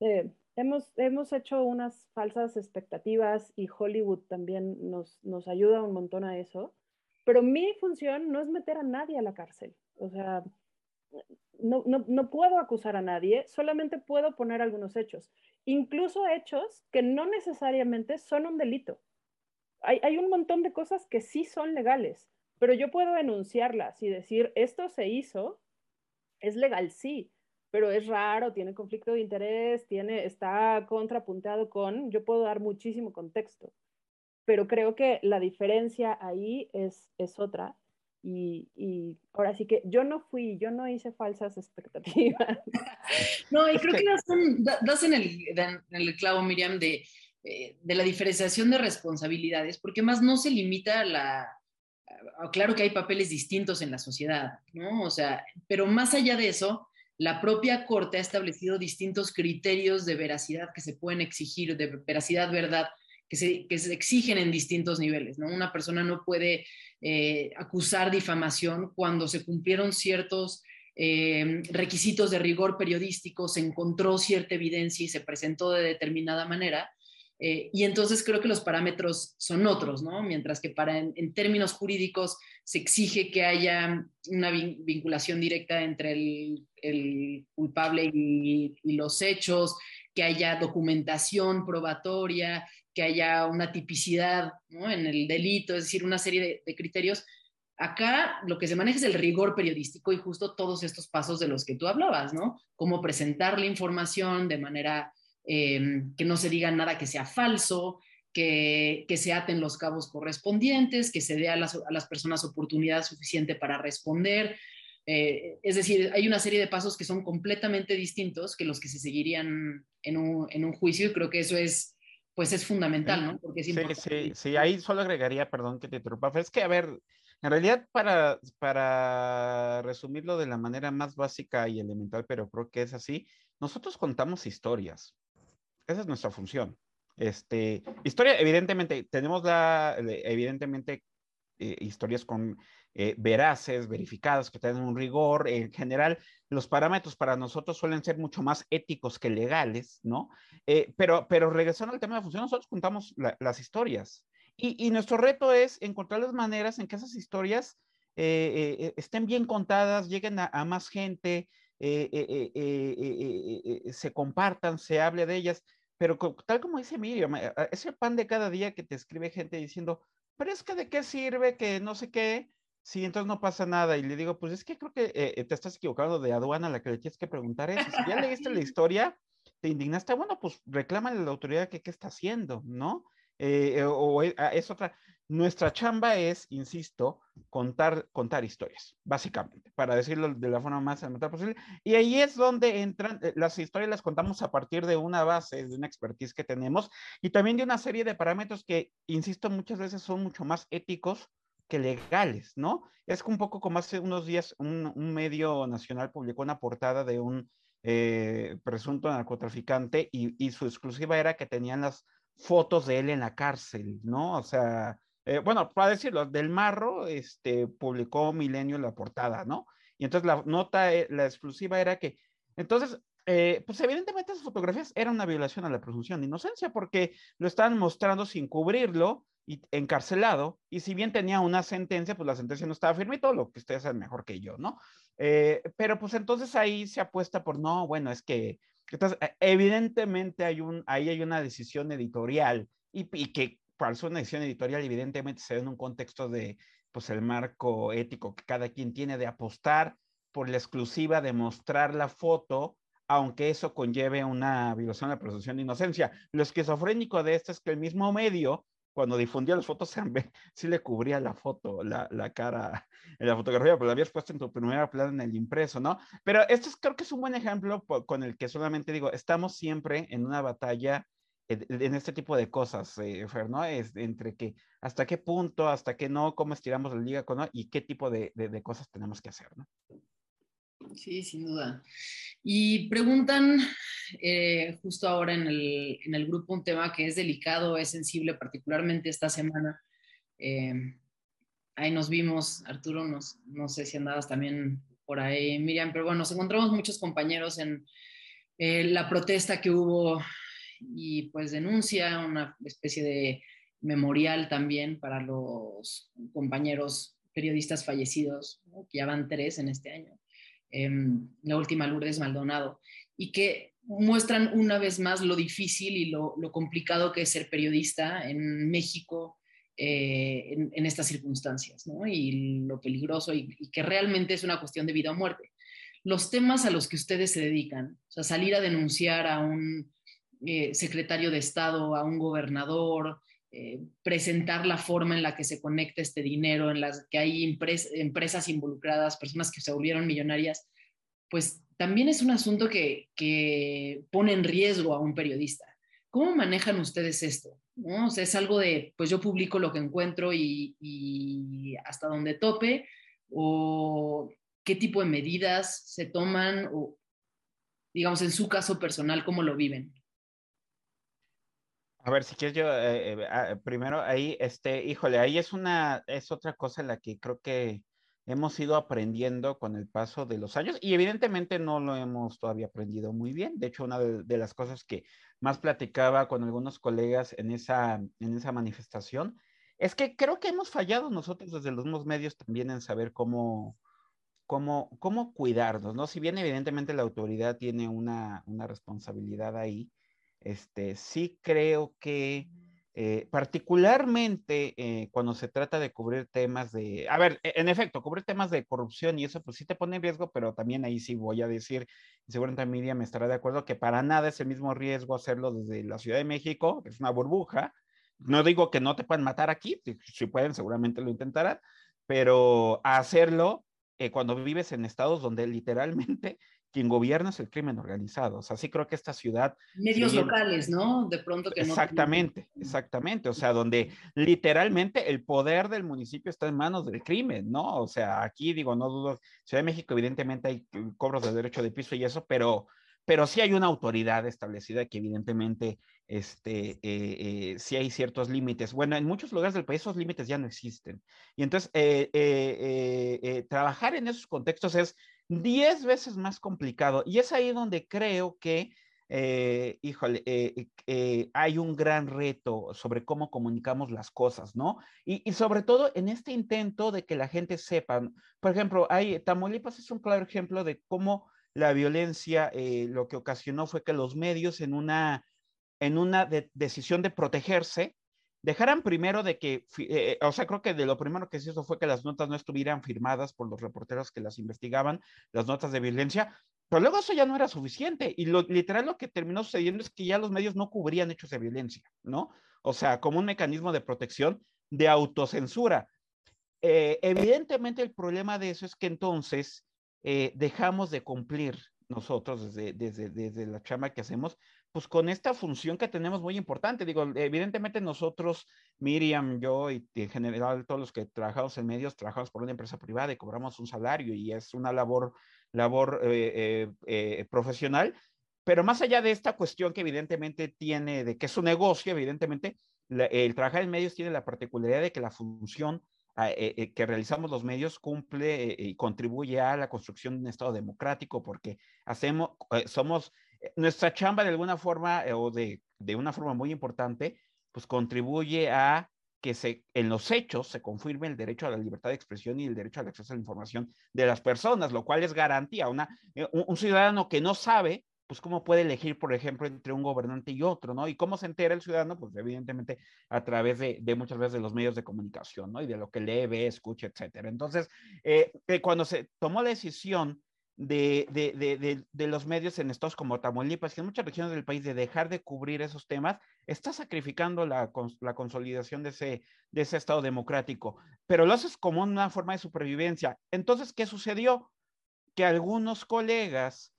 eh, hemos, hemos hecho unas falsas expectativas y Hollywood también nos, nos ayuda un montón a eso, pero mi función no es meter a nadie a la cárcel. O sea, no, no, no, puedo acusar a nadie, solamente puedo poner algunos hechos, incluso hechos que no necesariamente son un delito. Hay, hay, un montón de cosas que sí son legales, pero yo puedo denunciarlas y decir, esto se hizo, es legal, sí, pero es raro, tiene conflicto de interés, tiene, está contrapuntado con, yo puedo dar muchísimo contexto, pero creo que la diferencia ahí es, es otra. Y, y, ahora sí que yo no fui, yo no hice falsas expectativas. No, y creo que das, en, el, en, el, clavo, Miriam, de, eh, de la diferenciación de responsabilidades, porque más no se limita a la, claro que hay papeles distintos en la sociedad, ¿no? O sea, pero más allá de eso, la propia Corte ha establecido distintos criterios de veracidad que se pueden exigir, de veracidad, verdad, que se, que se exigen en distintos niveles. ¿no? Una persona no puede eh, acusar difamación cuando se cumplieron ciertos eh, requisitos de rigor periodístico, se encontró cierta evidencia y se presentó de determinada manera. Eh, y entonces creo que los parámetros son otros, ¿no? Mientras que para en, términos jurídicos se exige que haya una vinculación directa entre el, culpable y, los hechos, que haya documentación probatoria, que haya una tipicidad en el delito, es decir, una serie de, criterios. Acá lo que se maneja es el rigor periodístico y justo todos estos pasos de los que tú hablabas, ¿no? Cómo presentar la información de manera Em, que no se diga nada que sea falso, que, se aten los cabos correspondientes, que se dé a las, personas oportunidad suficiente para responder. Eh, es decir, hay una serie de pasos que son completamente distintos que los que se seguirían en un, juicio y creo que eso es, pues es fundamental, ¿no? Porque sí, sí, sí, ahí solo agregaría, perdón que te interrumpa, es que, a ver, en realidad para, para resumirlo de la manera más básica y elemental, pero creo que es así, nosotros contamos historias. Esa es nuestra función. Este, historia, evidentemente, tenemos la, evidentemente, eh, historias con eh, veraces, verificadas, que tienen un rigor. En general, los parámetros para nosotros suelen ser mucho más éticos que legales, ¿no? Eh, pero, pero regresando al tema de la función, nosotros contamos las historias. Y, y, nuestro reto es encontrar las maneras en que esas historias estén bien contadas, lleguen a más gente, se compartan, se hable de ellas, pero tal como dice Miriam, ese pan de cada día que te escribe gente diciendo, pero es que de qué sirve que no sé qué, si entonces no pasa nada. Y le digo, pues es que creo que te estás equivocando de aduana la que le tienes que preguntar eso. Si ya leíste la historia, te indignaste, bueno, pues reclámale a la autoridad que qué está haciendo, ¿no? Eh, o es otra, nuestra chamba es, insisto, contar, contar historias, básicamente, para decirlo de la forma más elemental posible. Y ahí es donde entran, eh, las historias las contamos a partir de una base, de una expertise que tenemos y también de una serie de parámetros que, insisto, muchas veces son mucho más éticos que legales, ¿no? Es un poco como hace unos días un, medio nacional publicó una portada de un eh, presunto narcotraficante y, y su exclusiva era que tenían las fotos de él en la cárcel, ¿no? O sea, eh, bueno, para decirlo, del Marro este, publicó Milenio la portada, ¿no? Y entonces la nota, eh, la exclusiva era que, entonces, eh, pues evidentemente esas fotografías eran una violación a la presunción de inocencia porque lo estaban mostrando sin cubrirlo y encarcelado, y si bien tenía una sentencia, pues la sentencia no estaba firme y todo lo que ustedes saben mejor que yo, ¿no? pero pues entonces ahí se apuesta por, no, bueno, es que, entonces, evidentemente hay un, ahí hay una decisión editorial y que para una edición editorial, evidentemente se ve en un contexto de, pues, el marco ético que cada quien tiene de apostar por la exclusiva de mostrar la foto, aunque eso conlleve una violación de la presunción de inocencia. Lo esquizofrénico de esto es que el mismo medio, cuando difundía las fotos, sí le cubría la foto, la, la cara en la fotografía, pero la habías puesto en tu primera plana en el impreso, ¿no? Pero esto es, creo que es un buen ejemplo con el que solamente digo, estamos siempre en una batalla en este tipo de cosas, eh, Fer, ¿no? Es entre que hasta qué punto, hasta qué no, cómo estiramos la liga ¿no? y qué tipo de, de, cosas tenemos que hacer, ¿no? Sí, sin duda. Y preguntan eh, justo ahora en el, en el, grupo un tema que es delicado, es sensible, particularmente esta semana. Eh, ahí nos vimos, Arturo, nos, no sé si andabas también por ahí, Miriam, pero bueno, nos encontramos muchos compañeros en la protesta que hubo y pues denuncia una especie de memorial también para los compañeros periodistas fallecidos, que ya van tres en este año, em, la última Lourdes Maldonado, y que muestran una vez más lo difícil y lo, complicado que es ser periodista en México eh, en, estas circunstancias, ¿no? y lo peligroso y, y que realmente es una cuestión de vida o muerte. Los temas a los que ustedes se dedican, o sea, salir a denunciar a un eh, secretario de Estado, a un gobernador, eh, presentar la forma en la que se conecta este dinero, en las que hay empresas involucradas, personas que se volvieron millonarias, pues también es un asunto que, pone en riesgo a un periodista. ¿Cómo manejan ustedes esto? ¿No? es algo de, pues yo publico lo que encuentro y, y hasta donde tope, o qué tipo de medidas se toman, o digamos, en su caso personal, cómo lo viven. A ver, si quieres yo, eh, eh, ah, primero ahí, este, híjole, ahí es una, es otra cosa en la que creo que hemos ido aprendiendo con el paso de los años y evidentemente no lo hemos todavía aprendido muy bien. De hecho, una de, las cosas que más platicaba con algunos colegas en esa, en esa manifestación es que creo que hemos fallado nosotros desde los mismos medios también en saber cómo, cómo, cómo cuidarnos, ¿no? Si bien evidentemente la autoridad tiene una, una responsabilidad ahí, este, sí creo que eh, particularmente eh, cuando se trata de cubrir temas de, a ver, en efecto, cubrir temas de corrupción y eso pues sí te pone en riesgo, pero también ahí sí voy a decir, seguramente Miriam me estará de acuerdo, que para nada es el mismo riesgo hacerlo desde la Ciudad de México, que es una burbuja. No digo que no te puedan matar aquí, si pueden, seguramente lo intentarán, pero hacerlo eh, cuando vives en estados donde literalmente quien gobierna es el crimen organizado. O sea, sí creo que esta ciudad... Medios locales, ¿no? De pronto que exactamente, no... Exactamente, O sea, donde literalmente el poder del municipio está en manos del crimen, ¿no? O sea, aquí digo, no dudo, Ciudad de México evidentemente hay cobros de derecho de piso y eso, pero, pero sí hay una autoridad establecida que evidentemente este, eh, eh, sí hay ciertos límites. Bueno, en muchos lugares del país esos límites ya no existen. Y entonces, eh, trabajar en esos contextos es diez veces más complicado. Y es ahí donde creo que, eh, híjole, eh, eh, hay un gran reto sobre cómo comunicamos las cosas, ¿no? Y, sobre todo en este intento de que la gente sepa, por ejemplo, hay, Tamaulipas es un claro ejemplo de cómo la violencia lo que ocasionó fue que los medios en una, en una decisión de protegerse, dejaran primero de que, eh, o sea, creo que de lo primero que se hizo fue que las notas no estuvieran firmadas por los reporteros que las investigaban, las notas de violencia, pero luego eso ya no era suficiente y lo, literal lo que terminó sucediendo es que ya los medios no cubrían hechos de violencia, ¿no? O sea, como un mecanismo de protección, de autocensura. Eh, evidentemente el problema de eso es que entonces eh, dejamos de cumplir nosotros desde, desde, desde la chama que hacemos, pues con esta función que tenemos muy importante. Digo, evidentemente nosotros, Miriam, yo y en general todos los que trabajamos en medios, trabajamos por una empresa privada y cobramos un salario y es una labor, labor eh, eh, eh, profesional. Pero más allá de esta cuestión que evidentemente tiene, de que es un negocio, evidentemente, el trabajar en medios tiene la particularidad de que la función que realizamos los medios cumple y contribuye a la construcción de un Estado democrático porque hacemos, somos nuestra chamba de alguna forma eh, o de, de, una forma muy importante, pues contribuye a que se, en los hechos se confirme el derecho a la libertad de expresión y el derecho al acceso a la información de las personas, lo cual es garantía. Una, eh, un, ciudadano que no sabe, pues cómo puede elegir, por ejemplo, entre un gobernante y otro, ¿no? Y cómo se entera el ciudadano, pues evidentemente a través de, de muchas veces de los medios de comunicación, ¿no? Y de lo que lee, ve, escucha, etcétera. Entonces, eh, cuando se tomó la decisión de, de, de, los medios en estados como Tamaulipas y en muchas regiones del país de dejar de cubrir esos temas, está sacrificando la, la consolidación de ese, de ese estado democrático, pero lo haces como una forma de supervivencia. Entonces, ¿qué sucedió? Que algunos colegas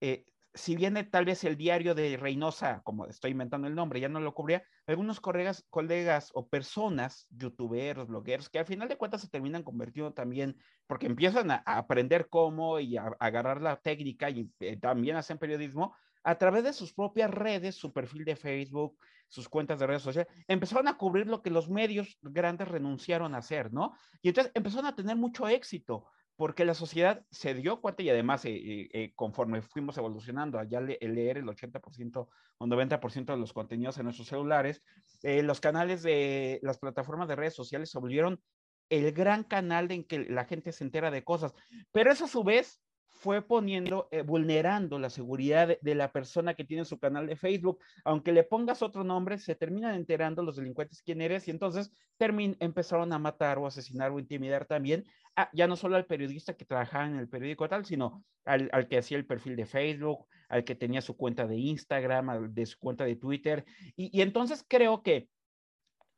eh, si viene tal vez el diario de Reynosa, como estoy inventando el nombre, ya no lo cubría, algunos colegas, colegas o personas, youtuberos, blogueros, que al final de cuentas se terminan convirtiendo también, porque empiezan a, aprender cómo y a, agarrar la técnica y eh, también hacen periodismo, a través de sus propias redes, su perfil de Facebook, sus cuentas de redes sociales, empezaron a cubrir lo que los medios grandes renunciaron a hacer, ¿no? Y entonces empezaron a tener mucho éxito porque la sociedad se dio cuenta y además eh, eh, eh, conforme fuimos evolucionando, allá leer el 80% o 90% de los contenidos en nuestros celulares, los canales de las plataformas de redes sociales se volvieron el gran canal en que la gente se entera de cosas, pero eso a su vez fue poniendo, vulnerando la seguridad de, la persona que tiene su canal de Facebook. Aunque le pongas otro nombre, se terminan enterando los delincuentes quién eres y entonces empezaron a matar o asesinar o intimidar también, ya no solo al periodista que trabajaba en el periódico tal, sino al, que hacía el perfil de Facebook, al que tenía su cuenta de Instagram, de su cuenta de Twitter. Y, entonces creo que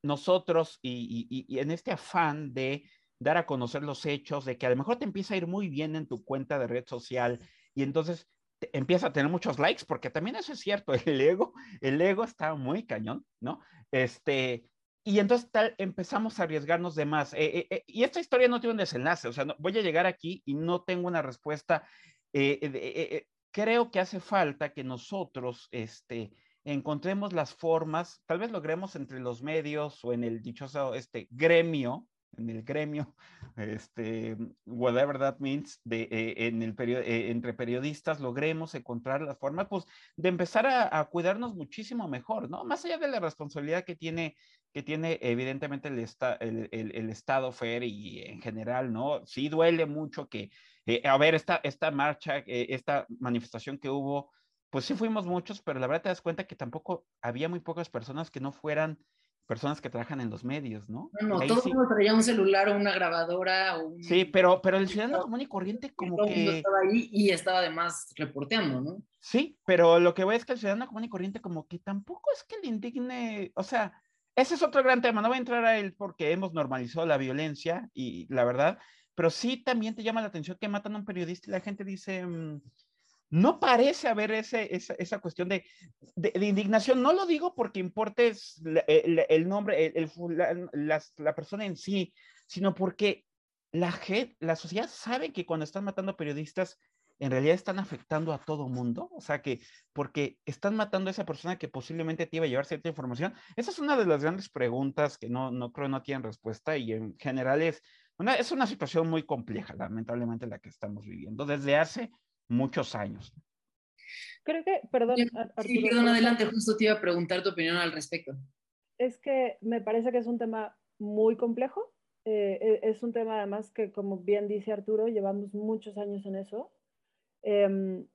nosotros y en este afán de dar a conocer los hechos, de que a lo mejor te empieza a ir muy bien en tu cuenta de red social y entonces empieza a tener muchos likes, porque también eso es cierto, el ego, el ego está muy cañón, ¿no? Este, y entonces tal, empezamos a arriesgarnos de más. Eh, eh, eh, y esta historia no tiene un desenlace, o sea, voy a llegar aquí y no tengo una respuesta. creo que hace falta que nosotros, este, encontremos las formas, tal vez logremos entre los medios o en el dichoso este gremio, en el gremio, este, whatever that means, de, eh, en el eh, entre periodistas logremos encontrar las formas, pues, de empezar a, cuidarnos muchísimo mejor, ¿no? Más allá de la responsabilidad que tiene, que tiene evidentemente el, el, el, Estado FER y en general, ¿no? Sí duele mucho que, eh, a ver, esta, esta marcha, esta manifestación que hubo, pues sí fuimos muchos, pero la verdad te das cuenta que tampoco había muy pocas personas que no fueran personas que trabajan en los medios, ¿no? No, no, todo el mundo traía un celular o una grabadora o un... Sí, pero, pero el ciudadano común y corriente como todo que... Mundo estaba ahí y estaba además reporteando, ¿no? Sí, pero lo que voy es que el ciudadano común y corriente como que tampoco es que le indigne, o sea, ese es otro gran tema, no voy a entrar a él porque hemos normalizado la violencia y la verdad, pero sí también te llama la atención que matan a un periodista y la gente dice... Mm, no parece haber ese, esa, cuestión de, indignación. No lo digo porque importe el, nombre, el, la, persona en sí, sino porque la, la sociedad sabe que cuando están matando periodistas, en realidad están afectando a todo mundo. O sea que, porque están matando a esa persona que posiblemente te iba a llevar cierta información. Esa es una de las grandes preguntas que no, no creo no tienen respuesta y en general es una, es una situación muy compleja, lamentablemente, la que estamos viviendo desde hace muchos años. Creo que, perdón. sí, perdón, adelante, justo te iba a preguntar tu opinión al respecto. Es que me parece que es un tema muy complejo. Eh, e, es un tema además que, como bien dice Arturo, llevamos muchos años en eso. Em,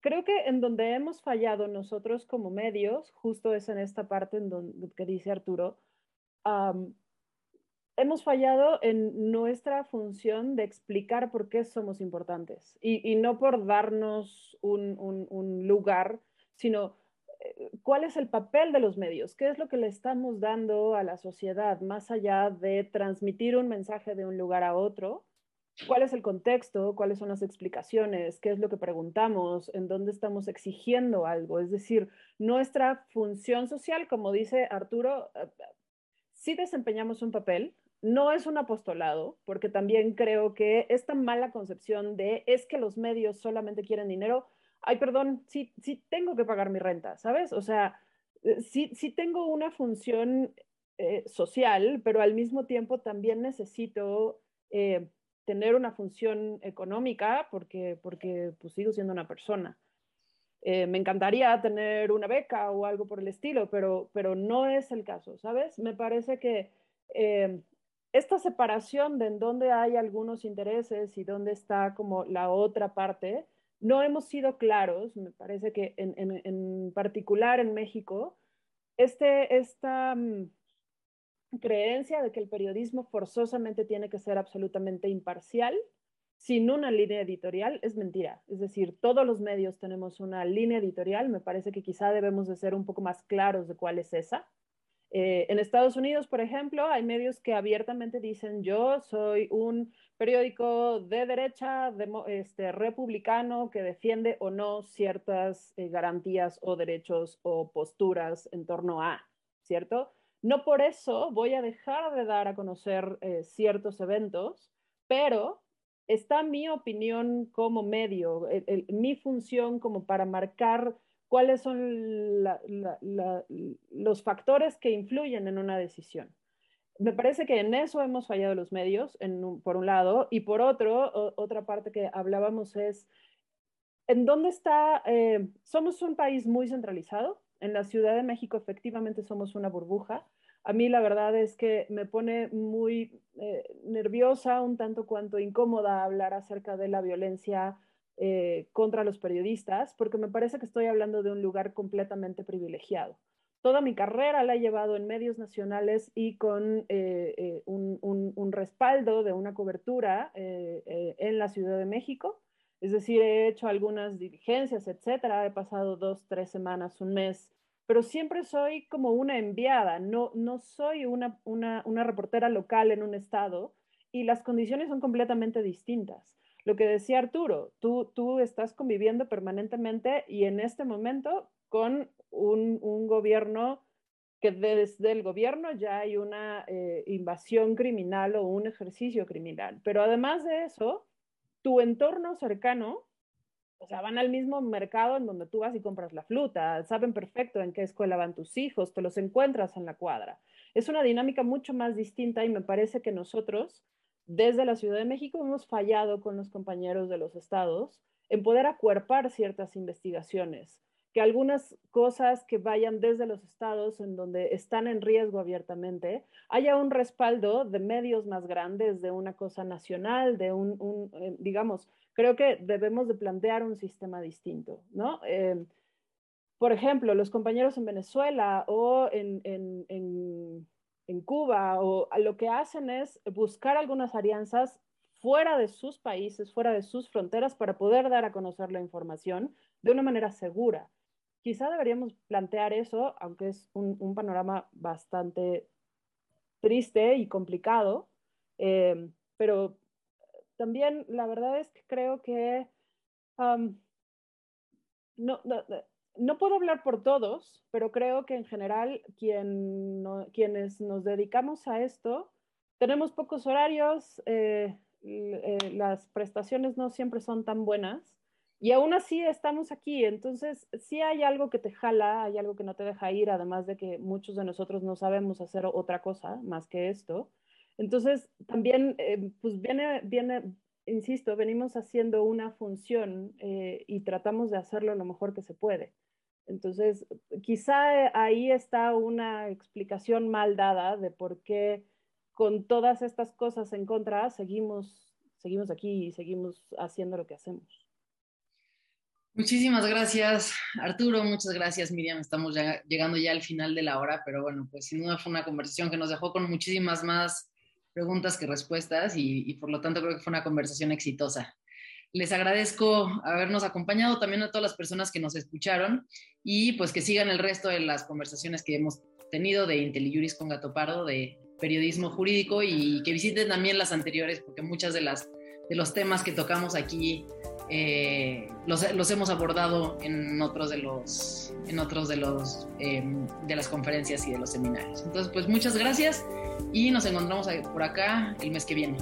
creo que en donde hemos fallado nosotros como medios, justo es en esta parte en donde que dice Arturo, hemos fallado en nuestra función de explicar por qué somos importantes y, no por darnos un, lugar, sino eh, cuál es el papel de los medios, qué es lo que le estamos dando a la sociedad, más allá de transmitir un mensaje de un lugar a otro. ¿Cuál es el contexto? ¿Cuáles son las explicaciones? ¿Qué es lo que preguntamos? ¿En dónde estamos exigiendo algo? Es decir, nuestra función social, como dice Arturo, eh, sí desempeñamos un papel, no es un apostolado, porque también creo que esta mala concepción de es que los medios solamente quieren dinero, ay, perdón, sí, sí tengo que pagar mi renta, ¿sabes? O sea, eh, sí, sí tengo una función eh, social, pero al mismo tiempo también necesito eh, tener una función económica porque, porque pues, sigo siendo una persona. me encantaría tener una beca o algo por el estilo, pero, pero no es el caso, ¿sabes? Me parece que esta separación de en dónde hay algunos intereses y dónde está como la otra parte, no hemos sido claros, me parece que en, particular en México, este, esta mm, creencia de que el periodismo forzosamente tiene que ser absolutamente imparcial, sin una línea editorial, es mentira. Es decir, todos los medios tenemos una línea editorial, me parece que quizá debemos de ser un poco más claros de cuál es esa Eh, en Estados Unidos, por ejemplo, hay medios que abiertamente dicen yo soy un periódico de derecha, este, republicano, que defiende o no ciertas eh, garantías o derechos o posturas en torno a, ¿cierto? No por eso voy a dejar de dar a conocer eh, ciertos eventos, pero está mi opinión como medio, mi función como para marcar cuáles son los factores que influyen en una decisión. Me parece que en eso hemos fallado los medios, por un lado, y por otro, otra parte que hablábamos es, ¿en dónde está? Eh, somos un país muy centralizado. En la Ciudad de México efectivamente somos una burbuja. A mí la verdad es que me pone muy eh, nerviosa, un tanto cuanto incómoda hablar acerca de la violencia eh, contra los periodistas, porque me parece que estoy hablando de un lugar completamente privilegiado. Toda mi carrera la he llevado en medios nacionales y con eh, un, respaldo de una cobertura en la Ciudad de México. Es decir, he hecho algunas diligencias, etcétera. He pasado dos, tres semanas, un mes pero siempre soy como una enviada, no, no soy una, una, reportera local en un estado y las condiciones son completamente distintas. Lo que decía Arturo, tú, tú estás conviviendo permanentemente y en este momento con un, un gobierno que desde el gobierno ya hay una eh, invasión criminal o un ejercicio criminal. Pero además de eso, tu entorno cercano o sea, van al mismo mercado en donde tú vas y compras la fruta, saben perfecto en qué escuela van tus hijos, te los encuentras en la cuadra. Es una dinámica mucho más distinta y me parece que nosotros, desde la Ciudad de México, hemos fallado con los compañeros de los estados en poder acuerpar ciertas investigaciones, que algunas cosas que vayan desde los estados en donde están en riesgo abiertamente, haya un respaldo de medios más grandes, de una cosa nacional, de un, un eh, digamos, creo que debemos de plantear un sistema distinto, ¿no? Eh, por ejemplo, los compañeros en Venezuela o en, en, en, en, Cuba, o lo que hacen es buscar algunas alianzas fuera de sus países, fuera de sus fronteras, para poder dar a conocer la información de una manera segura. Quizá deberíamos plantear eso, aunque es un, panorama bastante triste y complicado, eh, pero también la verdad es que creo que no, no, puedo hablar por todos, pero creo que en general quien quienes nos dedicamos a esto tenemos pocos horarios, eh, eh, las prestaciones no siempre son tan buenas y aún así estamos aquí. Entonces, sí hay algo que te jala, hay algo que no te deja ir, además de que muchos de nosotros no sabemos hacer otra cosa más que esto. Entonces, también, eh, pues viene, viene, insisto, venimos haciendo una función eh, y tratamos de hacerlo lo mejor que se puede. Entonces, quizá ahí está una explicación mal dada de por qué con todas estas cosas en contra seguimos, seguimos aquí y seguimos haciendo lo que hacemos. Muchísimas gracias, Arturo. Muchas gracias, Miriam. Estamos ya llegando ya al final de la hora, pero bueno, pues sin duda fue una conversación que nos dejó con muchísimas más preguntas que respuestas y, por lo tanto creo que fue una conversación exitosa. Les agradezco habernos acompañado también a todas las personas que nos escucharon y pues que sigan el resto de las conversaciones que hemos tenido de IntelliJuris con Gato Pardo, de periodismo jurídico y que visiten también las anteriores porque muchas de las de los temas que tocamos aquí eh, los, los, hemos abordado en otros de los en otros de los em, de las conferencias y de los seminarios entonces pues muchas gracias y nos encontramos por acá el mes que viene.